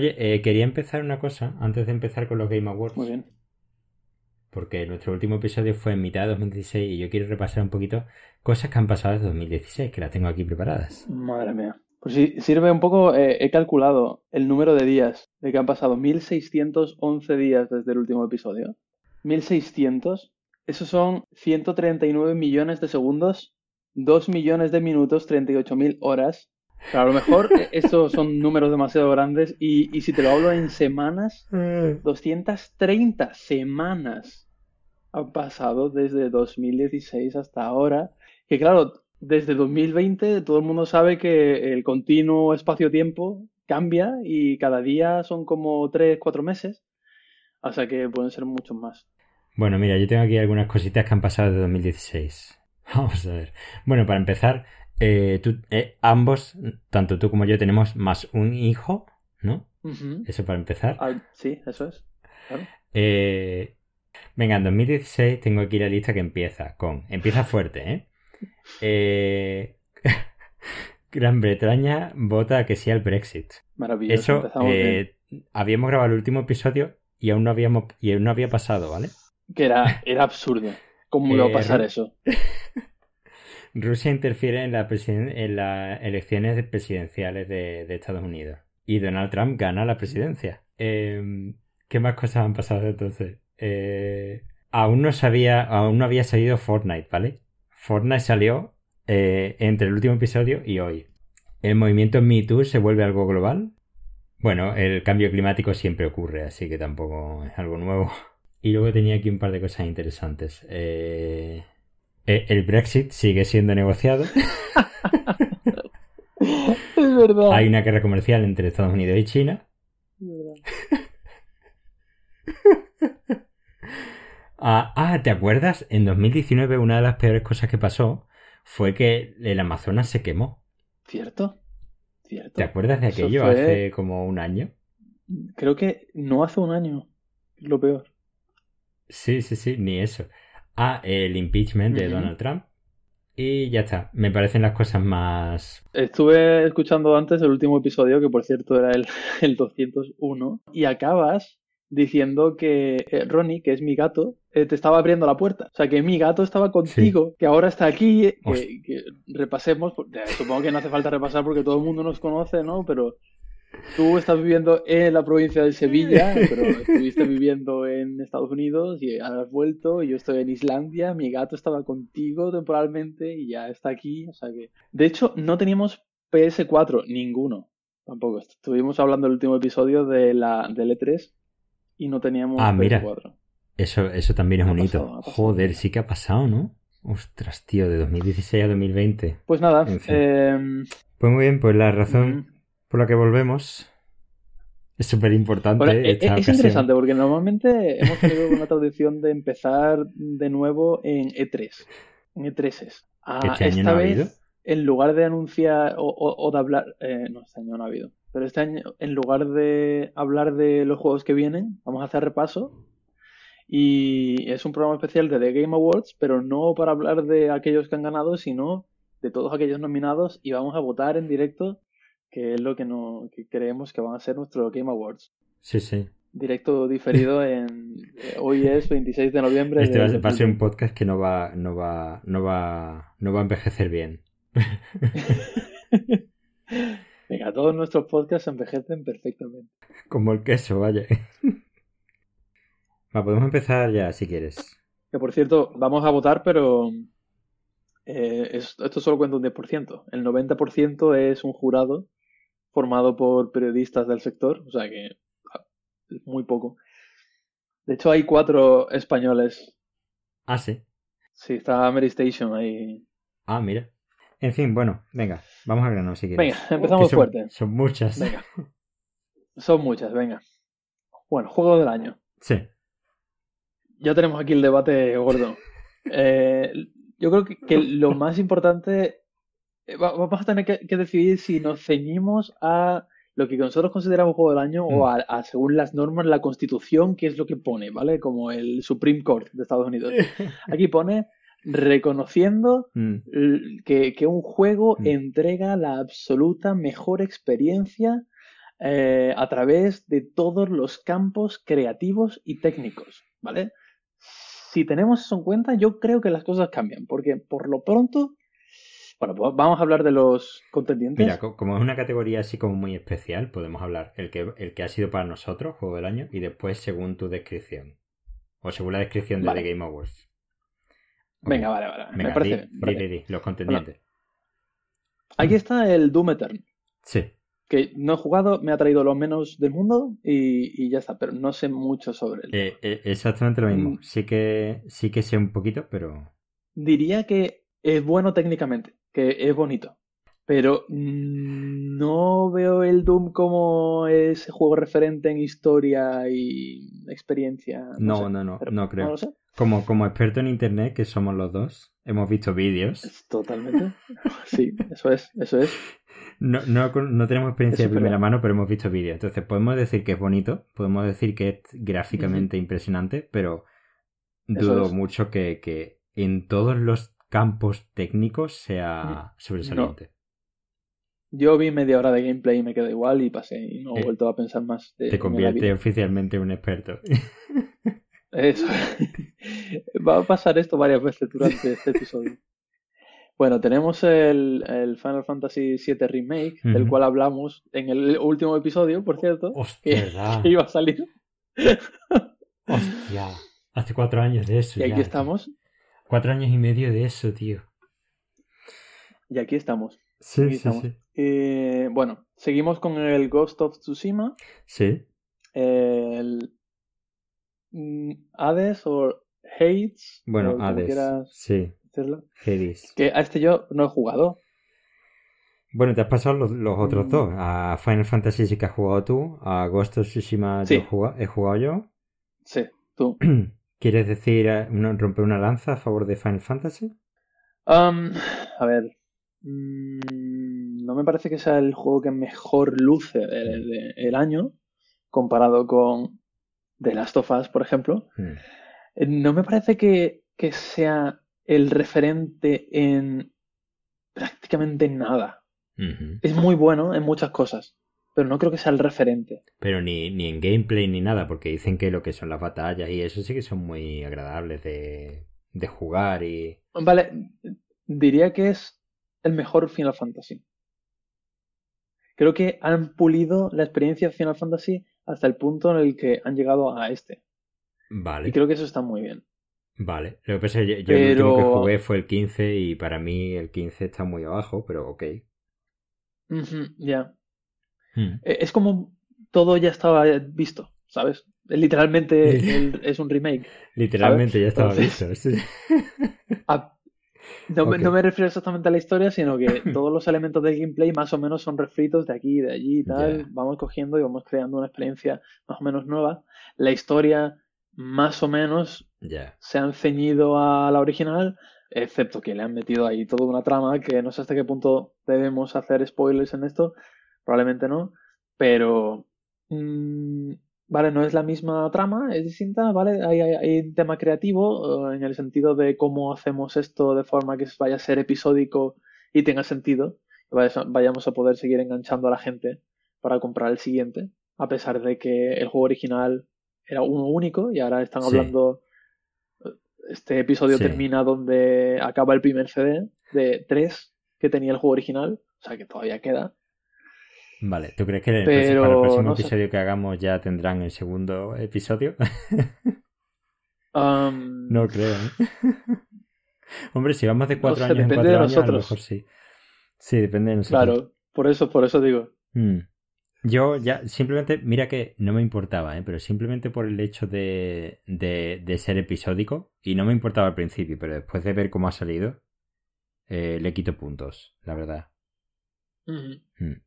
Oye, eh, quería empezar una cosa antes de empezar con los Game Awards. Muy bien. Porque nuestro último episodio fue en mitad de 2016 y yo quiero repasar un poquito cosas que han pasado desde 2016, que las tengo aquí preparadas. Madre mía. Pues sí, sirve un poco, eh, he calculado el número de días de que han pasado 1611 días desde el último episodio. 1600, esos son 139 millones de segundos, 2 millones de minutos, 38.000 horas. A lo mejor eh, estos son números demasiado grandes y, y si te lo hablo en semanas, 230 semanas han pasado desde 2016 hasta ahora. Que claro, desde 2020 todo el mundo sabe que el continuo espacio-tiempo cambia y cada día son como 3, 4 meses. O sea que pueden ser muchos más. Bueno, mira, yo tengo aquí algunas cositas que han pasado desde 2016. Vamos a ver. Bueno, para empezar, eh, eh, ambos, tanto tú como yo, tenemos más un hijo, ¿no? Eso para empezar. Ah, sí, eso es. Eh, venga, en 2016 tengo aquí la lista que empieza con. Empieza fuerte, ¿eh? Gran Bretaña vota que sí al Brexit. Maravilloso. Eso, habíamos grabado el último episodio y aún no, habíamos, y aún no había pasado, ¿vale? Que era, era absurdo. ¿Cómo iba a pasar eso? Rusia interfiere en, la en las elecciones presidenciales de, Estados Unidos. Y Donald Trump gana la presidencia. Em, ¿Qué más cosas han pasado entonces? aún no sabía, aún no había salido Fortnite, ¿vale? Fortnite salió eh, entre el último episodio y hoy. ¿El movimiento Me Too se vuelve algo global? Bueno, el cambio climático siempre ocurre, así que tampoco es algo nuevo. Y luego tenía aquí un par de cosas interesantes. Eh, eh, el Brexit sigue siendo negociado. es verdad. Hay una guerra comercial entre Estados Unidos y China. Ah, ah, ¿te acuerdas? En 2019 una de las peores cosas que pasó fue que el Amazonas se quemó. ¿Cierto? ¿Cierto? ¿Te acuerdas de aquello hace como un año? Creo que no hace un año. lo peor. Sí, sí, sí, ni eso. Ah, el impeachment de Donald Trump. Y ya está. Me parecen las cosas más. Estuve escuchando antes el último episodio, que por cierto era el, el 201, y acabas diciendo que eh, Ronnie, que es mi gato, eh, te estaba abriendo la puerta. O sea, que mi gato estaba contigo, que ahora está aquí, eh, que, repasemos, supongo que no hace falta repasar porque todo el mundo nos conoce, ¿no? Pero tú estás viviendo en la provincia de Sevilla, pero estuviste viviendo en Estados Unidos y has vuelto, y yo estoy en Islandia, mi gato estaba contigo temporalmente y ya está aquí, o sea que... De hecho, no teníamos PS4, ninguno. Tampoco. Estuvimos hablando el último episodio de la, del E3 y no teníamos ah, mira. Eso, eso también es un hito. Joder, sí que ha pasado, ¿no? Ostras, tío, de 2016 a 2020. Pues nada. Em, pues muy bien, pues la razón por la que volvemos es súper importante. E, e, es, interesante porque normalmente hemos tenido una tradición de empezar de nuevo en E3. En E3s. Ah, ¿Este año esta no vez, ha habido? en lugar de anunciar o, de hablar. Eh, no, este año no ha habido. Pero este año, en lugar de hablar de los juegos que vienen, vamos a hacer repaso. Y es un programa especial de The Game Awards, pero no para hablar de aquellos que han ganado, sino de todos aquellos nominados y vamos a votar en directo, que es lo que, no, creemos que van a ser nuestros Game Awards. Sí, sí. Directo diferido en hoy es 26 de noviembre. Este va a ser un podcast que no va, no va, no va, no va a envejecer bien. Venga, todos nuestros podcasts envejecen perfectamente. Como el queso, vaya. Va, podemos empezar ya, si quieres. Que por cierto, vamos a votar, pero eh, esto solo cuenta un 10%. El 90% es un jurado formado por periodistas del sector, o sea que ah, muy poco. De hecho, hay cuatro españoles. Ah, sí. Sí, está Mary Station ahí. Ah, mira. En fin, bueno, venga, vamos al grano si quieres. Venga, empezamos fuerte. Son muchas. Venga. Son muchas, venga. Bueno, juego del año. Sí. Ya tenemos aquí el debate gordo. Eh, yo creo que, lo más importante. Eh, vamos a tener que, decidir si nos ceñimos a lo que nosotros consideramos juego del año o mm. a, según las normas, la constitución, que es lo que pone, ¿vale? Como el Supreme Court de Estados Unidos. Aquí pone reconociendo mm. que, un juego mm. entrega la absoluta mejor experiencia eh, a través de todos los campos creativos y técnicos, ¿vale? Si tenemos eso en cuenta, yo creo que las cosas cambian, porque por lo pronto, bueno, pues vamos a hablar de los contendientes. Mira, como es una categoría así como muy especial, podemos hablar el que, el que ha sido para nosotros, juego del año, y después según tu descripción. O según la descripción de Vale. The Game Awards. Venga, vale, vale. Venga, me parece di- di- los contendientes. Aquí está el Doom Eternal, Sí. que no he jugado, me ha traído lo menos del mundo y, y ya está, pero no sé mucho sobre él. Eh, eh, exactamente lo mismo. Mm. Sí que, sí que sé un poquito, pero. Diría que es bueno técnicamente, que es bonito, pero no veo el Doom como ese juego referente en historia y experiencia. No, sé, no, no, no creo. No lo sé. Como, como experto en internet, que somos los dos, hemos visto vídeos. Totalmente. Sí, eso es, eso es. No, no, no tenemos experiencia Eso de primera mano, pero hemos visto vídeos. Entonces podemos decir que es bonito, podemos decir que es gráficamente impresionante, pero dudo es. mucho que, que en todos los campos técnicos sea sobresaliente. Yo vi media hora de gameplay y me quedé igual y pasé y no he Eh, vuelto a pensar más de, Te convierte oficialmente en un experto. Eso. Va a pasar esto varias veces durante este episodio. Bueno, tenemos el, el Final Fantasy VII Remake, del cual hablamos en el último episodio, por cierto, Hostia, que, que iba a salir. Hostia. Hace cuatro años de eso. Y ya, aquí tío. estamos. Cuatro años y medio de eso, tío. Y aquí estamos. Sí, Aquí sí, estamos. sí. Eh, bueno, seguimos con el Ghost of Tsushima, Sí. el mm, Hades o Hades, Bueno, Hades. quieras Sí. decirlo. Hades. Que a este yo no he jugado. Bueno, te has pasado los, los otros Mm. dos. A Final Fantasy sí que has jugado tú. A Ghost of Tsushima Sí. yo he jugado, he jugado yo. Sí, tú. ¿Quieres decir eh, romper una lanza a favor de Final Fantasy? Am, a ver. mm, no me parece que sea el juego que mejor luce de- el año comparado con The Last of Us, por ejemplo. Mm. Eh, No me parece que, que sea el referente en prácticamente nada. Es muy bueno en muchas cosas, pero no creo que sea el referente. Pero ni, ni en gameplay ni nada, porque dicen que lo que son las batallas y eso sí que son muy agradables de, de jugar y... Vale, diría que es el mejor Final Fantasy. Creo que han pulido la experiencia de Final Fantasy hasta el punto en el que han llegado a este. Vale, Y creo que eso está muy bien. vale. Lo que pasa es que yo, yo el último que Pero- jugué fue el 15 y para mí el 15 está muy abajo, pero ok. Ya. Mm. Eh, Es como todo ya estaba visto, ¿sabes? Literalmente el- es un remake. Literalmente ya estaba Entonces- visto. sí. No, me- Ok. no me refiero exactamente a la historia, sino que todos los elementos del gameplay más o menos son refritos de aquí y de allí y tal. Vamos cogiendo y vamos creando una experiencia más o menos nueva. La historia, más o menos, se han ceñido a la original, excepto que le han metido ahí toda una trama que no sé hasta qué punto debemos hacer spoilers en esto, probablemente no, pero mm, vale, no es la misma trama, es distinta, vale, hay, hay- hay un tema creativo eh, en el sentido de cómo hacemos esto de forma que vaya a ser episódico y tenga sentido, vaya- vayamos a poder seguir enganchando a la gente para comprar el siguiente, a pesar de que el juego original era uno único y ahora están Sí. hablando este episodio Sí. termina donde acaba el primer CD de tres que tenía el juego original, o sea que todavía queda. Vale, ¿tú crees que el Pero, para el próximo no sé. episodio que hagamos ya tendrán el segundo episodio? No creo. ¿eh? Hombre, si vamos de cuatro sé, años en cuatro de años, a lo nosotros. mejor sí. Sí, depende de nosotros. claro, por eso, por eso digo. Mm. Yo ya, simplemente, mira que no me importaba, ¿eh? pero simplemente por el hecho de, de, de ser episódico, y no me importaba al principio, pero después de ver cómo ha salido, eh, le quito puntos, la verdad. Mm.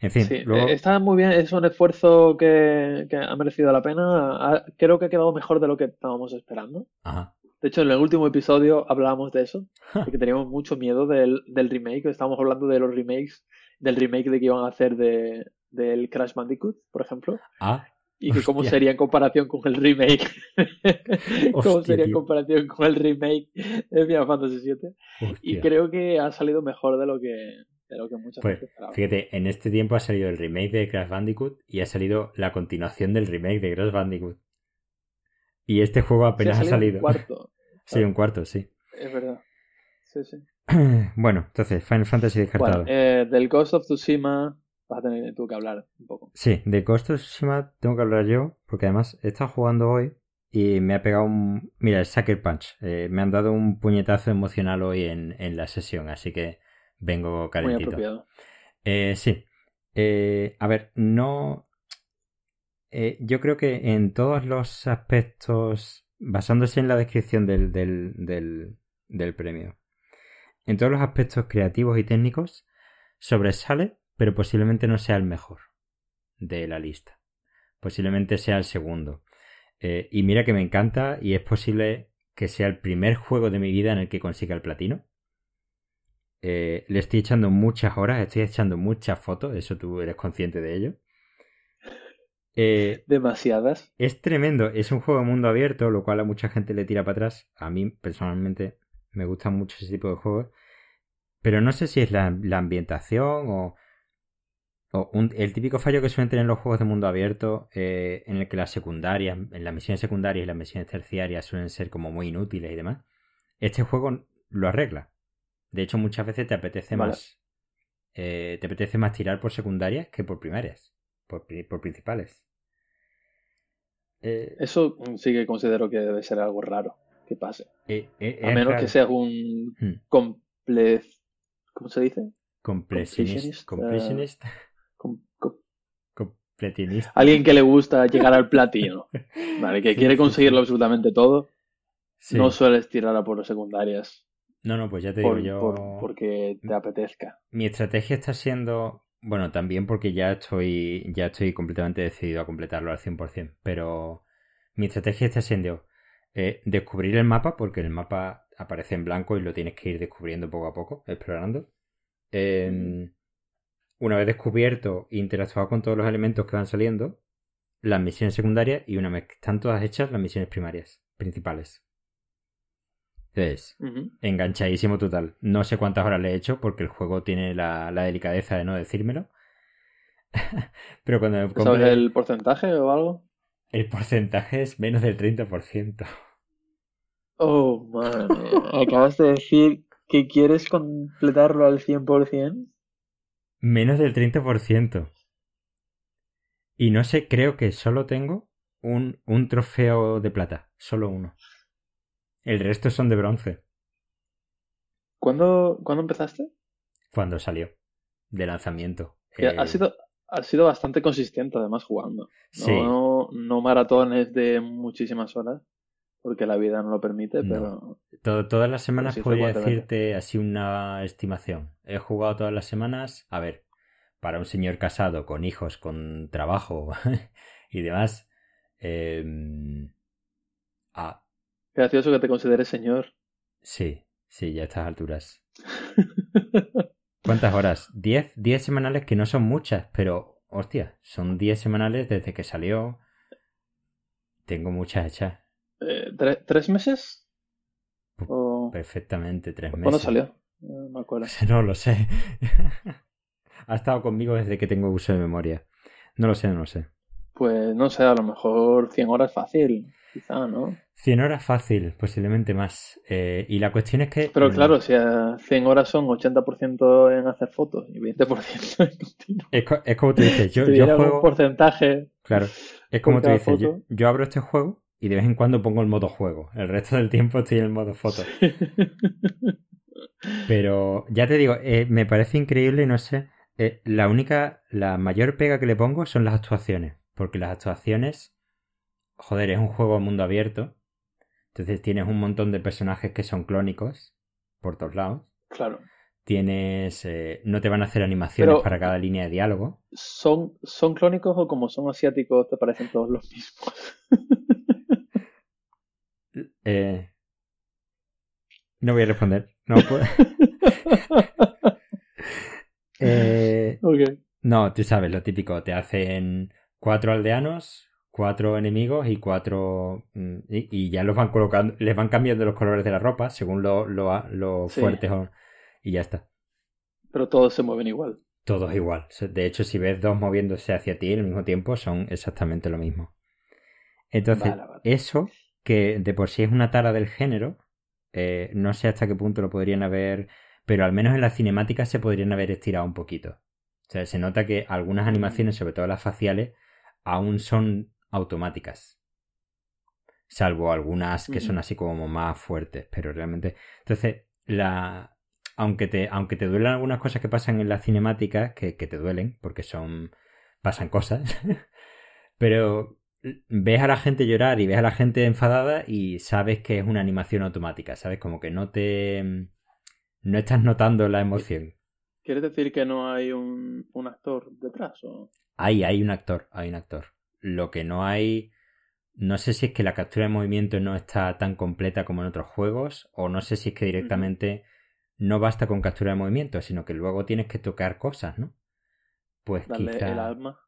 En fin, Sí, luego... eh, está muy bien, es un esfuerzo que, que ha merecido la pena. Creo que ha quedado mejor de lo que estábamos esperando. Ajá. De hecho, en el último episodio hablábamos de eso, de que teníamos mucho miedo del, del remake. Estábamos hablando de los remakes, del remake de que iban a hacer de, del Crash Bandicoot, por ejemplo, Ah, y que cómo sería en comparación con el remake. cómo Hostia, sería en comparación con el remake de Final Fantasy VII. Y creo que ha salido mejor de lo que, de lo que mucha Pues gente fíjate, en este tiempo ha salido el remake de Crash Bandicoot y ha salido la continuación del remake de Crash Bandicoot. Y este juego Sí, apenas ha un salido. cuarto, Sí, un cuarto, sí. es verdad. Sí, sí. bueno, entonces, Final Fantasy descartado. Bueno, eh, del Ghost of Tsushima vas a tener tú que hablar un poco. Sí, de Ghost of Tsushima tengo que hablar yo, porque además he estado jugando hoy y me ha pegado un... Mira, el Sucker Punch. Eh, me han dado un puñetazo emocional hoy en, en la sesión, así que vengo Muy calentito. apropiado. Eh, sí. Eh, a ver, no... eh, yo creo que en todos los aspectos, basándose en la descripción del, del, del, del premio, en todos los aspectos creativos y técnicos, sobresale, pero posiblemente no sea el mejor de la lista. Posiblemente sea el segundo. Eh, y mira que me encanta y es posible que sea el primer juego de mi vida en el que consiga el platino. Eh, le estoy echando muchas horas, estoy echando muchas fotos, eso tú eres consciente de ello. Eh, Demasiadas. es tremendo, es un juego de mundo abierto, lo cual a mucha gente le tira para atrás. A mí personalmente me gustan mucho ese tipo de juegos. Pero no sé si es la, la ambientación o, o un- el típico fallo que suelen tener los juegos de mundo abierto, eh, en el que las secundarias, en las misiones secundarias y las misiones terciarias suelen ser como muy inútiles y demás. Este juego lo arregla. De hecho, muchas veces te apetece Vale. más. eh, te apetece más tirar por secundarias que por primarias. Por, por principales. Eh, Eso sí que considero que debe ser algo raro que pase. eh, A menos raro. que seas un Hmm. comple... ¿Cómo se dice? Completionist. completionist, Completionist. Com- com- Completionist. Alguien que le gusta llegar al platino. Vale, que Sí, quiere conseguirlo sí. absolutamente todo. Sí. No sueles tirar a por secundarias. No, no, pues ya te por- digo yo. por- porque te apetezca. Mi estrategia está siendo. Bueno, también porque ya estoy. Ya estoy completamente decidido a completarlo al 100%. Pero. Mi estrategia está siendo. eh, descubrir el mapa, porque el mapa aparece en blanco y lo tienes que ir descubriendo poco a poco, explorando. Eh, una vez descubierto e interactuado con todos los elementos que van saliendo, las misiones secundarias y una vez que están todas hechas, las misiones primarias, principales. Entonces, enganchadísimo total. No sé cuántas horas le he hecho porque el juego tiene la, la delicadeza de no decírmelo. Pero cuando me ¿Sabes el porcentaje o algo? el porcentaje es menos del 30%. Oh, madre mía. Acabas de decir que quieres completarlo al 100%. Menos del 30%. Y no sé, creo que solo tengo un, un trofeo de plata. Solo uno. El resto son de bronce. ¿Cuándo, ¿cuándo empezaste? Cuando salió. De lanzamiento. Eh, ha sido, ha sido bastante consistente además jugando. No, Sí. no, no maratones de muchísimas horas, porque la vida no lo permite, No. pero To- todas las semanas sí, podría decirte así una estimación. He jugado todas las semanas. A ver, para un señor casado, con hijos, con trabajo y demás. eh, ah, gracioso que te consideres señor. sí, sí, ya a estas alturas. ¿Cuántas horas? ¿Diez? Diez semanales que no son muchas, pero, hostia, son diez semanales desde que salió. Tengo muchas hechas. Eh, ¿tre- ¿Tres meses? ¿O Perfectamente, tres meses. cuándo salió? No me acuerdo. No lo sé. ha estado conmigo desde que tengo uso de memoria. No lo sé, no lo sé. Pues no sé, a lo mejor 100 horas fácil, quizá, ¿no? 100 horas fácil, posiblemente más. Eh, y la cuestión es que... Pero mm, claro, si a 100 horas son 80% en hacer fotos y 20% en continuo. Es, co- es como tú dices, yo, Si yo tuviera un juego... porcentaje. Claro, es como tú dices, yo, abro este juego y de vez en cuando pongo el modo juego. El resto del tiempo estoy en el modo foto. Pero ya te digo, eh, me parece increíble, no sé. eh, la única, la mayor pega que le pongo son las actuaciones. Porque las actuaciones, joder, es un juego mundo abierto. Entonces tienes un montón de personajes que son clónicos por todos lados. Claro. Tienes, eh, no te van a hacer animaciones Pero- para cada línea de diálogo. ¿Son, ¿Son clónicos o como son asiáticos te parecen todos los mismos? Eh, no voy a responder. No puedo. Eh. No, tú sabes, lo típico, te hacen cuatro aldeanos, cuatro enemigos y cuatro... mm, Y, y ya los van colocando, les van cambiando los colores de la ropa según lo, lo, lo Sí. fuertes o... Y ya está. Pero todos se mueven igual. Todos igual. De hecho, si ves dos moviéndose hacia ti al mismo tiempo, son exactamente lo mismo. Entonces, eso, que de por sí es una tara del género, eh, no sé hasta qué punto lo podrían haber, pero al menos en las cinemáticas se podrían haber estirado un poquito. O sea, se nota que algunas animaciones, sobre todo las faciales, aún son automáticas. Salvo algunas que son así como más fuertes, pero realmente... Entonces, la... Aunque te, aunque te duelen algunas cosas que pasan en las cinemáticas, que, que te duelen, porque son... pasan cosas, pero ves a la gente llorar y ves a la gente enfadada y sabes que es una animación automática, ¿sabes? Como que no te... no estás notando la emoción. ¿Quieres decir que no hay un, un actor detrás? O... Hay, hay un actor, hay un actor. Lo que no hay... No sé si es que la captura de movimiento no está tan completa como en otros juegos, o no sé si es que directamente no basta con captura de movimiento, sino que luego tienes que tocar cosas, ¿no? Pues Darle el alma.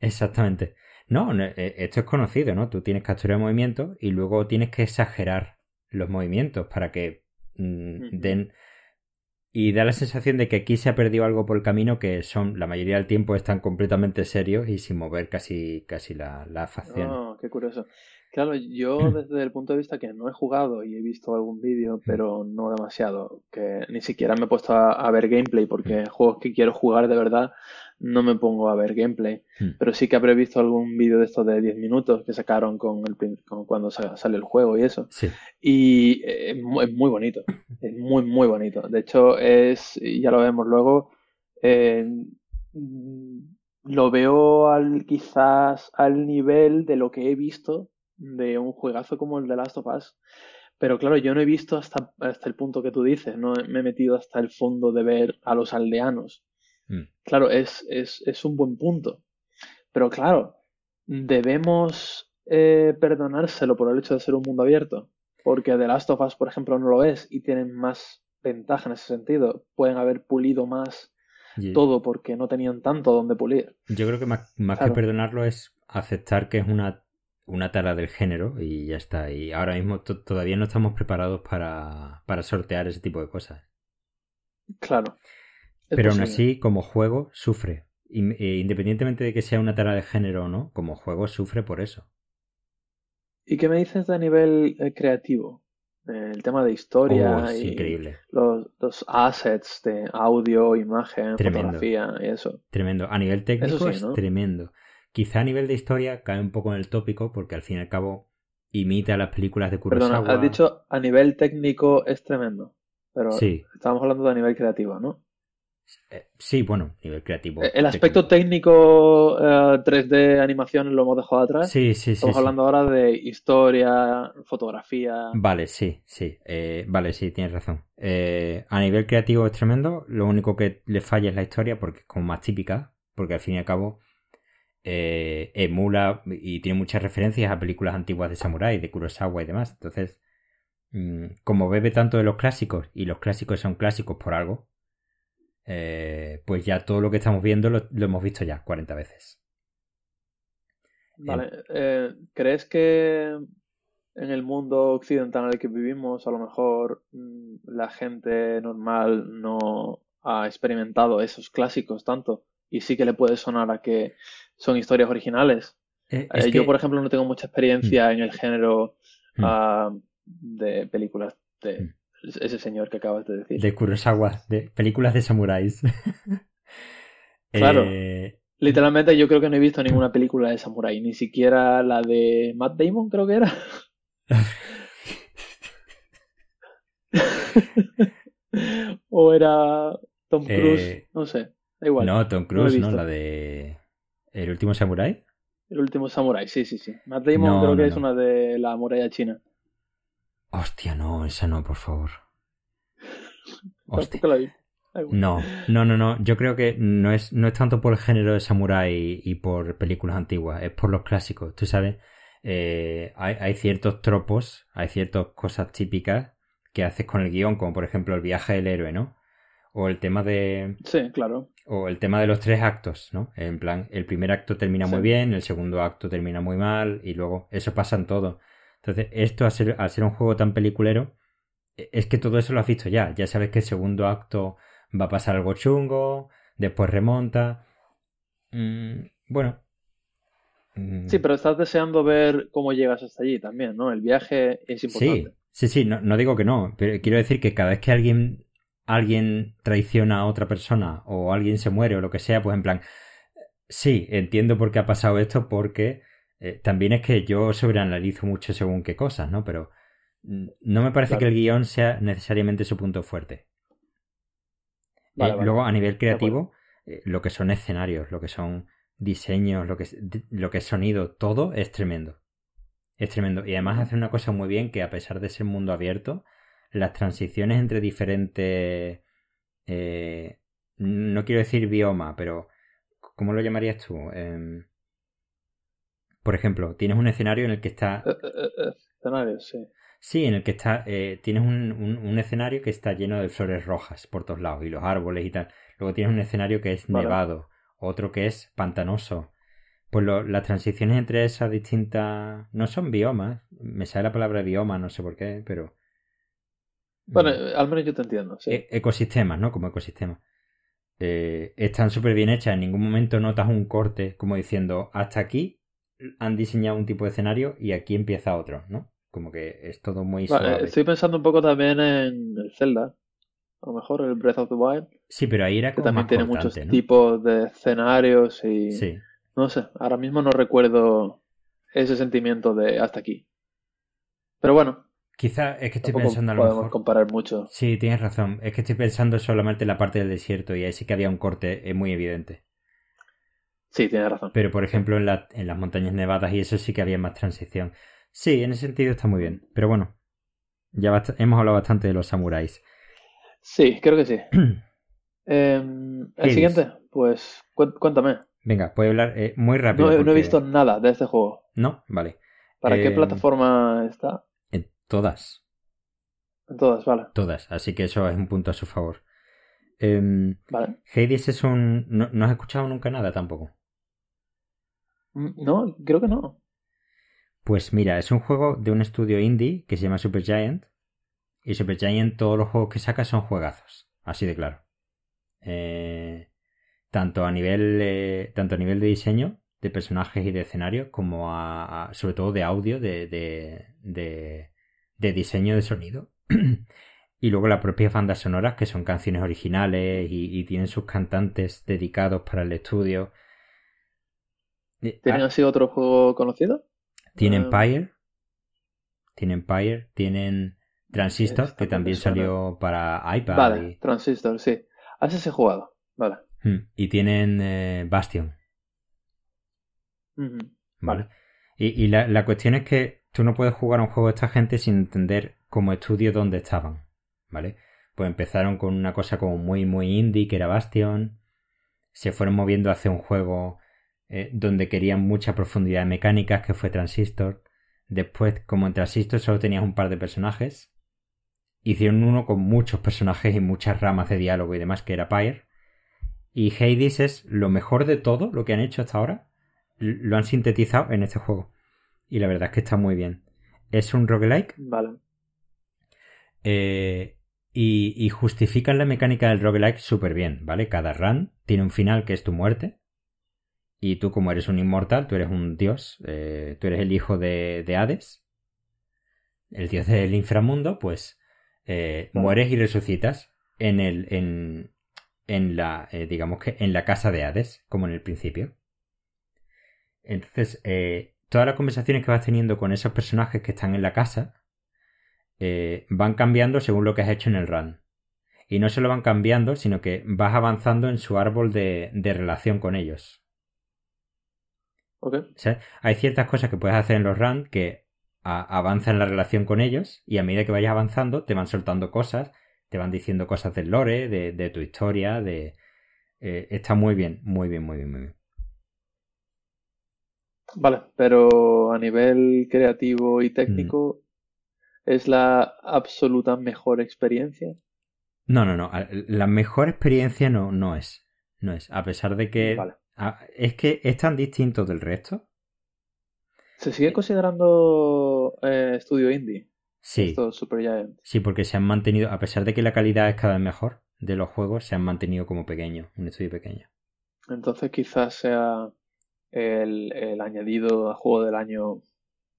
Exactamente. No, eh, esto es conocido, ¿no? Tú tienes captura de movimiento y luego tienes que exagerar los movimientos para que mm, den... Y da la sensación de que aquí se ha perdido algo por el camino que son, la mayoría del tiempo están completamente serios y sin mover casi, casi la, la facción. Oh, qué curioso. Claro, yo desde el punto de vista que no he jugado y he visto algún vídeo, pero no demasiado, que ni siquiera me he puesto a, ver gameplay porque juegos que quiero jugar de verdad no me pongo a ver gameplay, hmm. pero sí que habré visto algún vídeo de estos de 10 minutos que sacaron con, el, cuando sale el juego y eso. Y es muy, bonito, es muy, muy bonito. De hecho, es, ya lo vemos luego, eh, lo veo al, quizás al nivel de lo que he visto de un juegazo como el de Last of Us. Pero claro, yo no he visto hasta, hasta el punto que tú dices, no me he metido hasta el fondo de ver a los aldeanos. Mm. Claro, es, es, es, un buen punto. Pero claro, debemos eh, perdonárselo por el hecho de ser un mundo abierto. Porque The Last of Us, por ejemplo, no lo es y tienen más ventaja en ese sentido. Pueden haber pulido más todo porque no tenían tanto donde pulir. Yo creo que más, que perdonarlo es aceptar que es una, una tara del género y ya está. Y ahora mismo todavía no estamos preparados para, para sortear ese tipo de cosas. Claro. Pero aún así, como juego, sufre. Eh, independientemente de que sea una tara de género o no, como juego sufre por eso. ¿Y qué me dices de nivel eh, creativo? el tema de historia oh, y increíble. Los, los, assets de audio, imagen, fotografía y eso. Tremendo. A nivel técnico es tremendo. Quizá a nivel de historia cae un poco en el tópico porque al fin y al cabo imita las películas de Kurosawa. Perdona, has dicho a nivel técnico es tremendo. Pero sí. estamos hablando de nivel creativo, ¿no? Eh, sí, bueno, nivel creativo. Eh, el aspecto técnico, 3D eh, animación lo hemos dejado atrás. Sí, sí, Estamos hablando ahora de historia, fotografía. Vale, sí, sí. vale, sí, tienes razón. a nivel creativo es tremendo. Lo único que le falla es la historia porque es como más típica. Porque al fin y al cabo emula y tiene muchas referencias a películas antiguas de Samurai, de Kurosawa y demás. Entonces, mm, como bebe tanto de los clásicos y los clásicos son clásicos por algo eh, pues ya todo lo que estamos viendo lo, hemos visto ya 40 veces. Vale, eh, ¿crees que en el mundo occidental en el que vivimos a lo mejor mm, la gente normal no ha experimentado esos clásicos tanto y sí que le puede sonar a que son historias originales? Eh, yo, por ejemplo, no tengo mucha experiencia mm. en el género mm. ah, de películas de ese señor que acabas de decir. De Kurosawa, de películas de samuráis. claro. Eh, Literalmente yo creo que no he visto ninguna película de samurái, ni siquiera la de Matt Damon creo que era. o era Tom Cruise, eh, no sé, da igual. No, Tom Cruise, no, la de El último samurái. El último samurái, sí, sí, sí. Matt Damon creo que es una de la muralla china. Hostia, no, esa no, por favor. Hostia. No, no, no, no. Yo creo que no es, no es tanto por el género de samurai y, por películas antiguas, es por los clásicos. Tú sabes, eh, hay, ciertos tropos, hay ciertas cosas típicas que haces con el guion, como por ejemplo el viaje del héroe, ¿no? O el tema de. Sí, claro. O el tema de los tres actos, ¿no? En plan, el primer acto termina muy bien, el segundo acto termina muy mal, y luego eso pasa en todo. Entonces, esto al ser, un juego tan peliculero, e, es que todo eso lo has visto ya. Ya sabes que el segundo acto va a pasar algo chungo, después remonta. Mm, bueno. Mm. Sí, pero estás deseando ver cómo llegas hasta allí también, ¿no? El viaje es importante. Sí, sí, sí, no, no digo que no, pero quiero decir que cada vez que alguien, alguien traiciona a otra persona o alguien se muere o lo que sea, pues en plan, sí, entiendo por qué ha pasado esto porque eh, también es que yo sobreanalizo mucho según qué cosas, ¿no? Pero mm, no me parece que el guion sea necesariamente su punto fuerte. Eh, luego, a nivel creativo, eh, lo que son escenarios, lo que son diseños, lo que, lo que es sonido, todo es tremendo. Es tremendo. Y además hace una cosa muy bien que a pesar de ser mundo abierto, las transiciones entre diferentes... no quiero decir bioma, pero ¿cómo lo llamarías tú? Por ejemplo, tienes un escenario en el que está... Eh, eh, eh, escenario, sí. Sí, en el que está, tienes un, escenario que está lleno de flores rojas por todos lados y los árboles y tal. Luego tienes un escenario que es nevado, otro que es pantanoso. Pues las transiciones entre esas distintas no son biomas. Me sale la palabra bioma, no sé por qué, pero. Bueno, al menos yo te entiendo. Sí. E, ecosistemas, ¿no? Como ecosistemas. están súper bien hechas. En ningún momento notas un corte como diciendo hasta aquí han diseñado un tipo de escenario y aquí empieza otro, ¿no? Como que es todo muy suave. Estoy pensando un poco también en el Zelda. A lo mejor el Breath of the Wild. Sí, pero ahí era como que también tiene muchos tipos de escenarios y sí. no sé, ahora mismo no recuerdo ese sentimiento de hasta aquí. Pero bueno, Quizá es que estoy pensando a lo podemos comparar mucho. Sí, tienes razón. Es que estoy pensando solamente en la parte del desierto y ahí sí que había un corte muy evidente. Sí, tienes razón. Pero, por ejemplo, en, las montañas nevadas y eso sí que había más transición. Sí, en ese sentido está muy bien. Pero bueno, ya hemos hablado bastante de los samuráis. Sí, creo que sí. Em, el siguiente, pues cuéntame. Venga, puedo hablar eh, muy rápido. No, he visto nada de este juego. No, vale. ¿Para qué em, plataforma está? En todas. En todas, vale. Todas, así que eso es un punto a su favor. Em, vale. Hades es un... no has escuchado nunca nada tampoco. Mm, no, creo que no. Pues mira, es un juego de un estudio indie que se llama Supergiant. Y Supergiant, todos los juegos que saca son juegazos. Así de claro. Eh, tanto, a nivel, eh, tanto a nivel de diseño, de personajes y de escenarios, como a, sobre todo de audio, de, de, de, diseño de sonido. y luego las propias bandas sonoras, que son canciones originales y, y tienen sus cantantes dedicados para el estudio. ¿Tienen ah. así otro juego conocido? Tienen ah. Empire. Tienen Empire. Tienen Transistor, que también salió para iPad. Vale, Transistor, sí. Has ese jugado. Vale. Hmm, y tienen eh, Bastion. Vale. Y, la, la, cuestión es que tú no puedes jugar a un juego de esta gente sin entender como estudio dónde estaban. ¿Vale? Pues empezaron con una cosa como muy, muy indie, que era Bastion. Se fueron moviendo hacia un juego eh, donde querían mucha profundidad de mecánicas, que fue Transistor. Después, como en Transistor solo tenías un par de personajes, hicieron uno con muchos personajes y muchas ramas de diálogo y demás, que era Pyre. Y Hades es lo mejor de todo lo que han hecho hasta ahora. Lo han sintetizado en este juego. Y la verdad es que está muy bien. Es un roguelike. Vale. Eh, y, y, justifican la mecánica del roguelike súper bien, ¿vale? Cada run tiene un final que es tu muerte. Y tú, como eres un inmortal, tú eres un dios, eh, tú eres el hijo de, Hades, el dios del inframundo, pues eh, mueres y resucitas en el. en, en la. Eh, digamos que en la casa de Hades, como en el principio. Entonces, todas las conversaciones que vas teniendo con esos personajes que están en la casa van cambiando según lo que has hecho en el run. Y no solo van cambiando, sino que vas avanzando en su árbol de relación con ellos. Hay ciertas cosas que puedes hacer en los runs que avanzan la relación con ellos y a medida que vayas avanzando te van soltando cosas, te van diciendo cosas del lore, de, tu historia, de... Eh, está muy bien, muy bien, muy bien, muy bien. Vale, pero a nivel creativo y técnico, mm. ¿es la absoluta mejor experiencia? No, no, no. La mejor experiencia no, no es. No es. A pesar de que Ah, es que es tan distinto del resto. ¿Se sigue considerando eh, estudio indie? Sí. Esto Sí, porque se han mantenido, a pesar de que la calidad es cada vez mejor de los juegos se han mantenido como pequeños, un estudio pequeño. Entonces quizás sea el, el añadido a juego del año,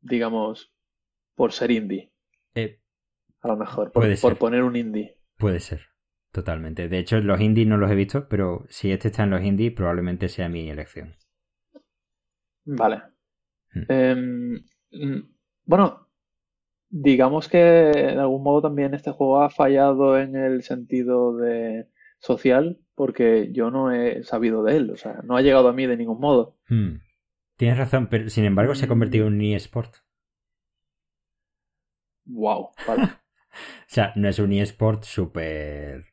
digamos, por ser indie. Eh, A lo mejor, por, puede por ser. poner un indie. puede ser, totalmente. De hecho, los indies no los he visto, pero si este está en los indies, probablemente sea mi elección. Vale. Mm. Em, mm, bueno, digamos que de algún modo también este juego ha fallado en el sentido de social, porque yo no he sabido de él, o sea, no ha llegado a mí de ningún modo. Hmm. Tienes razón, pero sin embargo se ha convertido en un eSport. Wow, vale. O sea, no es un eSport súper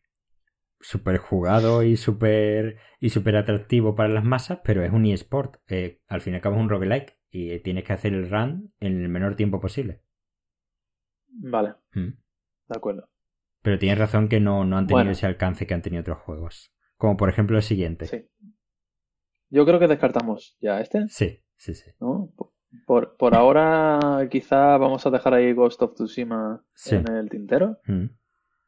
súper jugado y súper y súper atractivo para las masas, pero es un eSport. Eh, al fin y al cabo es un roguelike y tienes que hacer el run en el menor tiempo posible. Vale, Hmm. de acuerdo. Pero tienes razón que no, no han tenido Bueno. ese alcance que han tenido otros juegos. Como por ejemplo el siguiente. Sí. Yo creo que descartamos ya este, sí, sí. sí. ¿no? Por, por ahora quizá vamos a dejar ahí Ghost of Tsushima Sí. en el tintero Hmm.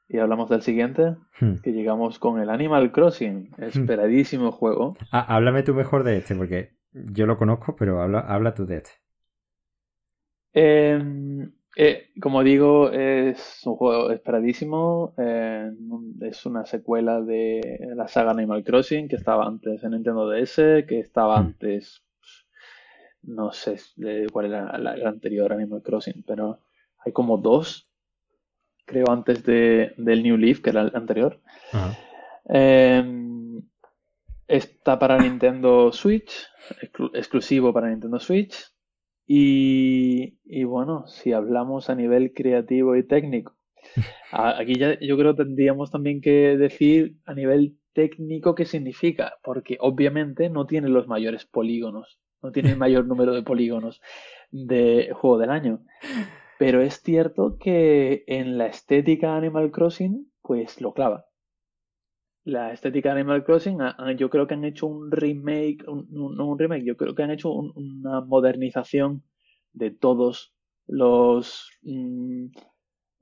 Y hablamos del siguiente, Hmm. que llegamos con el Animal Crossing, esperadísimo juego. Ah, háblame tú mejor de este, porque yo lo conozco, pero habla, habla tú de este. Eh, eh, como digo, es un juego esperadísimo. eh, es una secuela de la saga Animal Crossing que estaba antes en Nintendo DS, que estaba Mm. antes, no sé de cuál era la, la anterior Animal Crossing, pero hay como dos, creo, antes de, del New Leaf, que era el anterior. Eh, está para Nintendo Switch, exclu- exclusivo para Nintendo Switch. Y, y bueno, si hablamos a nivel creativo y técnico, aquí ya yo creo que tendríamos también que decir a nivel técnico qué significa, porque obviamente no tiene los mayores polígonos, no tiene el mayor número de polígonos de juego del año. Pero es cierto que en la estética Animal Crossing, pues lo clava. La estética Animal Crossing, yo creo que han hecho un remake, un- no un remake, yo creo que han hecho un- una modernización de todos los mm,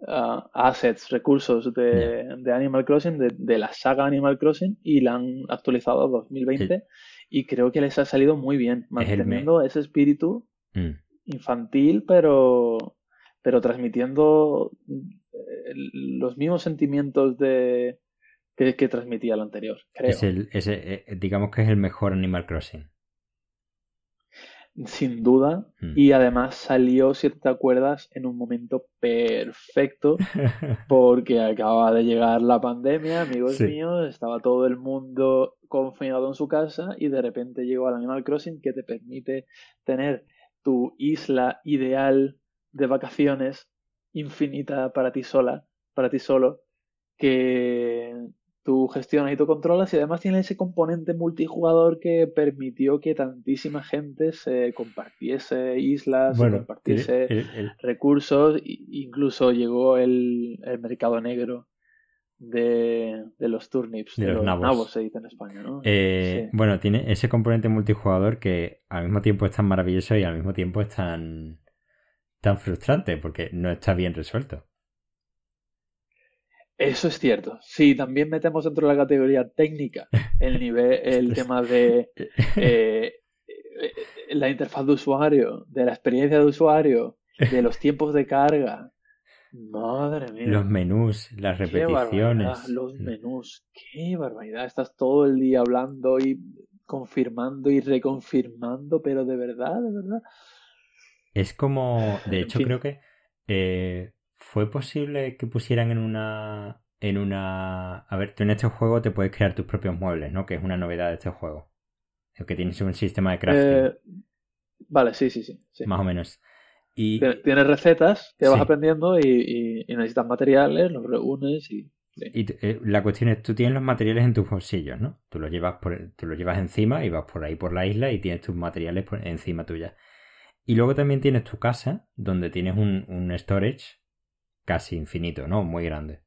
ah, assets, recursos de, de Animal Crossing, de, de la saga Animal Crossing, y la han actualizado a 2020. Y creo que les ha salido muy bien, Es manteniendo ese espíritu Mm. infantil, pero, pero transmitiendo eh, los mismos sentimientos de, que, que transmitía el anterior, creo. Es el, ese, eh, digamos que es el mejor Animal Crossing. Sin duda. Mm. Y además salió, si te acuerdas, en un momento perfecto, porque acaba de llegar la pandemia, amigos Sí. míos, estaba todo el mundo confinado en su casa y de repente llegó al Animal Crossing que te permite tener tu isla ideal de vacaciones infinita para ti sola, para ti solo, que tú gestionas y tú controlas y además tiene ese componente multijugador que permitió que tantísima gente se compartiese islas, se compartiese el- el- recursos, e incluso llegó el, el mercado negro de, de los turnips, De de, los los nabos. se dice en España, ¿no? eh, Sí. Bueno, tiene ese componente multijugador que al mismo tiempo es tan maravilloso y al mismo tiempo es tan, tan frustrante porque no está bien resuelto. Eso es cierto. Sí, también metemos dentro de la categoría técnica el nivel, el tema de eh, eh, la interfaz de usuario, de la experiencia de usuario, de los tiempos de carga. Madre mía. Los menús, las repeticiones. los menús, qué barbaridad. Estás todo el día hablando y confirmando y reconfirmando, pero de verdad, de verdad. Es como, de hecho creo que eh, fue posible que pusieran en una, en una, a ver, tú en este juego te puedes crear tus propios muebles, ¿no? Que es una novedad de este juego, que tienes un sistema de crafting, Eh, vale, sí, sí, sí. sí. más o menos. Y Tien- Tienes recetas que vas aprendiendo y, y- y necesitas materiales, los reúnes y... Y eh, la cuestión es, tú tienes los materiales en tus bolsillos, ¿no? Tú los llevas por, tú los llevas encima y vas por ahí por la isla y tienes tus materiales por encima tuya. Y luego también tienes tu casa, donde tienes un, un storage casi infinito, ¿no? Muy grande.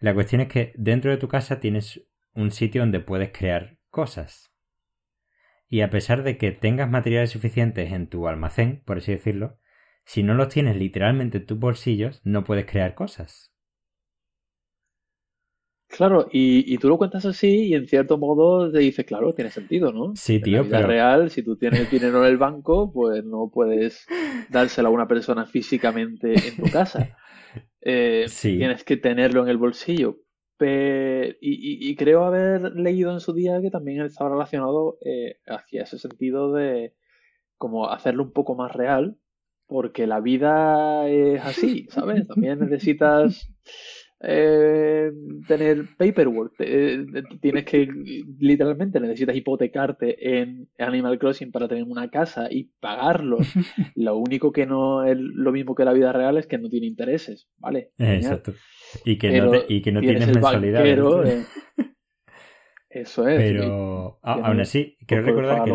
La cuestión es que dentro de tu casa tienes un sitio donde puedes crear cosas. Y a pesar de que tengas materiales suficientes en tu almacén, por así decirlo, si no los tienes literalmente en tus bolsillos, no puedes crear cosas. Claro, y, y tú lo cuentas así y en cierto modo te dice, claro, tiene sentido, ¿no? Sí, En la tío, vida pero... real, si tú tienes dinero en el banco, pues no puedes dárselo a una persona físicamente en tu casa. Eh, Sí, tienes que tenerlo en el bolsillo. Pe- y, y- y creo haber leído en su día que también estaba relacionado eh, hacia ese sentido de como hacerlo un poco más real, porque la vida es así, ¿sabes? También necesitas eh, tener paperwork, te- tienes que, literalmente, necesitas hipotecarte en Animal Crossing para tener una casa y pagarlo. Lo único que no es lo mismo que la vida real es que no tiene intereses, ¿vale? Genial. exacto. Y que no, te- y que no tienes tienes mensualidades. eh, eso es, Pero aún así, quiero recordar que